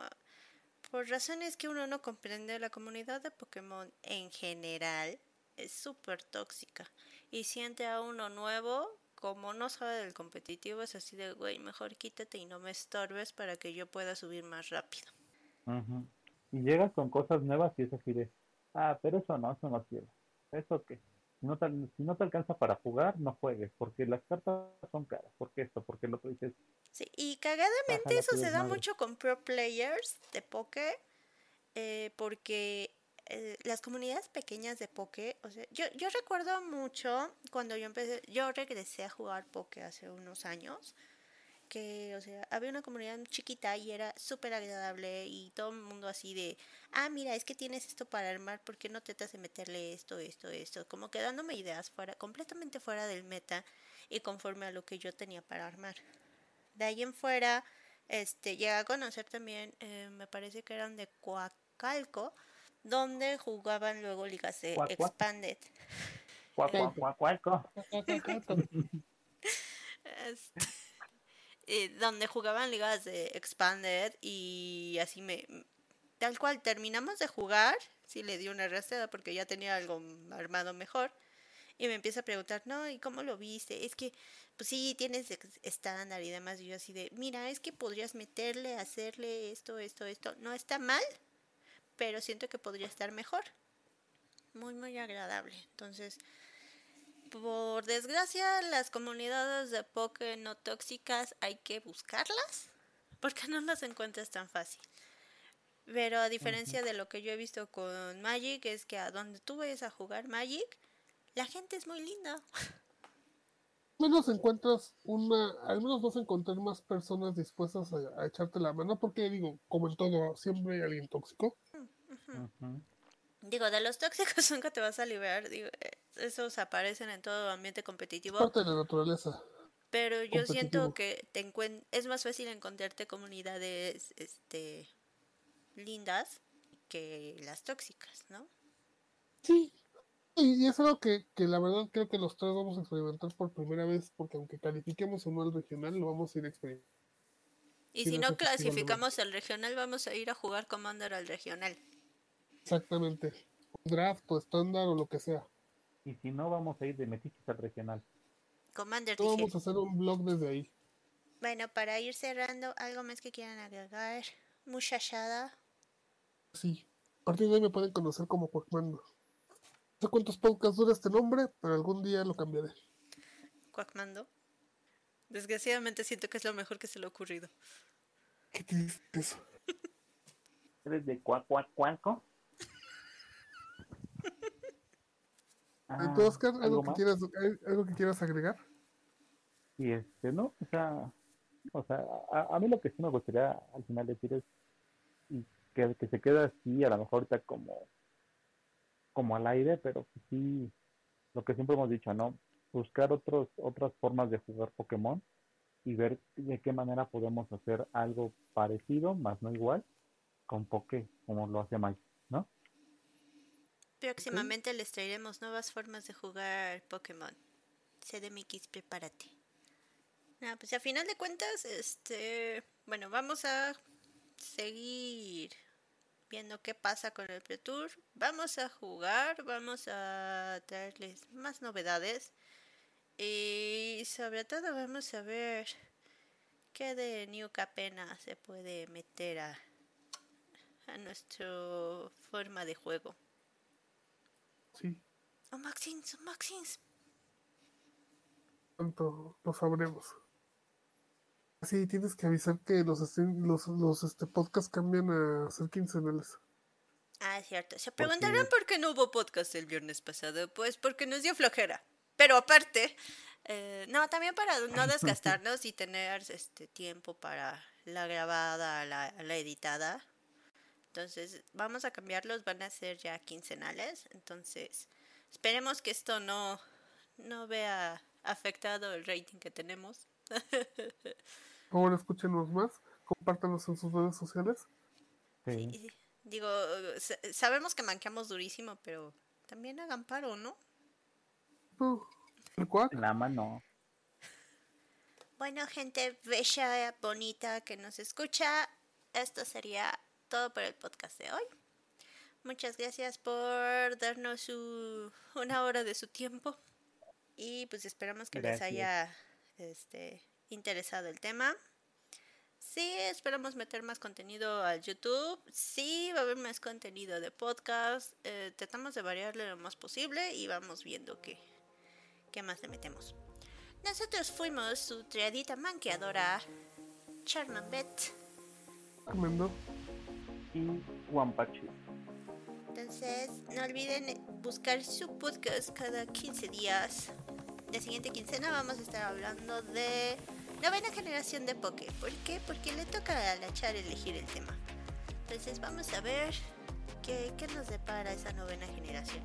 por razones que uno no comprende, la comunidad de Pokémon en general es súper tóxica y siente a uno nuevo como no sabe del competitivo es así de güey mejor quítate y no me estorbes para que yo pueda subir más rápido Ujú. Y llegas con cosas nuevas y es así de, ah, pero eso no, eso no quiero. ¿Eso qué? Si no, te, si no te alcanza para jugar, no juegues, porque las cartas son caras, porque esto, porque lo otro dices, Sí, y cagadamente eso se da mucho con pro players de Poké, eh, porque eh, las comunidades pequeñas de Poké, o sea, yo, yo recuerdo mucho cuando yo empecé, yo regresé a jugar Poké hace unos años, que, o sea, había una comunidad chiquita y era súper agradable y todo el mundo así de, ah, mira, es que tienes esto para armar, ¿por qué no tratas de meterle esto, esto, esto? Como que dándome ideas fuera, completamente fuera del meta y conforme a lo que yo tenía para armar. De ahí en fuera, este, llegué a conocer también, eh, me parece que eran de Coacalco, donde jugaban luego ligas de Cuac. Expanded. cuac, cuac. Este, donde jugaban ligas de Expanded y así me... Tal cual, terminamos de jugar, sí le di una arrastrada porque ya tenía algo armado mejor. Y me empieza a preguntar, no, ¿y cómo lo viste? Es que, pues sí, tienes estándar y demás. Y yo así de, mira, es que podrías meterle, hacerle esto, esto, esto. No está mal, pero siento que podría estar mejor. Muy, muy agradable. Entonces, por desgracia, las comunidades de Poké no tóxicas hay que buscarlas porque no las encuentras tan fácil. Pero a diferencia de lo que yo he visto con Magic, es que a donde tú vayas a jugar Magic, la gente es muy linda. menos encuentras una, al menos vas a encontrar más personas dispuestas a, a echarte la mano, porque digo, como en todo, siempre hay alguien tóxico. Digo, de los tóxicos <laughs> nunca te vas a liberar. Digo, eh, esos aparecen en todo ambiente competitivo. Parte de la naturaleza. Pero yo siento que te encuent- es más fácil encontrarte comunidades este lindas que las tóxicas, ¿no? Sí. Y, es algo que, que la verdad creo que los tres vamos a experimentar por primera vez, porque aunque califiquemos o no al regional, lo vamos a ir experimentando. Y Sí, si no clasificamos el regional, vamos a ir a jugar Commander al regional. Exactamente. Draft o estándar o lo que sea. Y si no, vamos a ir de metiches al regional. Commander, No vamos a hacer un blog desde ahí. Bueno, para ir cerrando, ¿algo más que quieran agregar? Muchachada. Sí. A partir de hoy me pueden conocer como Cuacmando. No sé cuántos podcasts dura este nombre, pero algún día lo cambiaré. Cuacmando. Desgraciadamente siento que es lo mejor que se le ha ocurrido. ¿Qué triste eso? <laughs> ¿Eres de cuac, cuac, cuaco? Ah, Oscar, ¿algo, ¿algo que quieras, ¿algo que quieras agregar? Y este, no, o sea, o sea, a, a mí lo que sí me gustaría al final decir es y que, que se queda así, a lo mejor ahorita como, como al aire, pero que sí, lo que siempre hemos dicho, ¿no? Buscar otros, otras formas de jugar Pokémon y ver de qué manera podemos hacer algo parecido, más no igual, con Poké, como lo hace Magic, ¿no? Próximamente les traeremos nuevas formas de jugar Pokémon. CDMX, prepárate. Nada, pues a final de cuentas, este, bueno, vamos a seguir viendo qué pasa con el Pro Tour. Vamos a jugar, vamos a traerles más novedades. Y sobre todo vamos a ver qué de New Capena se puede meter a, a nuestra forma de juego. Sí, Oh, Maxins, oh, Maxins. pronto lo sabremos. Sí, tienes que avisar que los, los, los este, podcasts cambian a ser quincenales. Ah, es cierto. Se preguntarán por qué no hubo podcast el viernes pasado. Pues porque nos dio flojera. Pero aparte, eh, no, también para no <laughs> desgastarnos y tener este tiempo para la grabada, la, la editada. Entonces, vamos a cambiarlos, van a ser ya quincenales. Entonces, esperemos que esto no, no vea afectado el rating que tenemos. <laughs> Ahora escúchenos más, compártanos en sus redes sociales. Sí. Digo, sa- sabemos que manqueamos durísimo, pero también hagan paro, ¿no? El cuac, En la mano. Bueno, gente bella, bonita que nos escucha, esto sería todo por el podcast de hoy. Muchas gracias por darnos su, una hora de su tiempo. Y pues esperamos que les haya este, interesado el tema. Sí, esperamos meter más contenido al YouTube. Sí, va a haber más contenido de podcast. Eh, tratamos de variarle lo más posible y vamos viendo qué, qué más le metemos. Nosotros fuimos su triadita manqueadora, Charman Bet. Y Wampachi. Entonces, no olviden buscar su podcast cada 15 días. La siguiente quincena vamos a estar hablando de novena generación de Poké. ¿Por qué? Porque le toca a la Char elegir el tema. Entonces, vamos a ver qué, qué nos depara esa novena generación.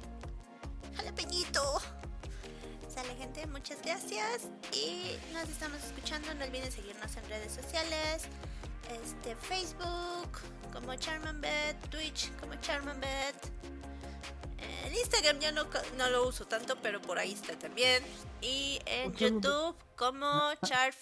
¡Jalapeñito! Sale gente, muchas gracias y nos estamos escuchando. No olviden seguirnos en redes sociales, este Facebook como Charmanbet, Twitch como Charmanbet. En Instagram ya no, no lo uso tanto, pero por ahí está también. Y en YouTube como Char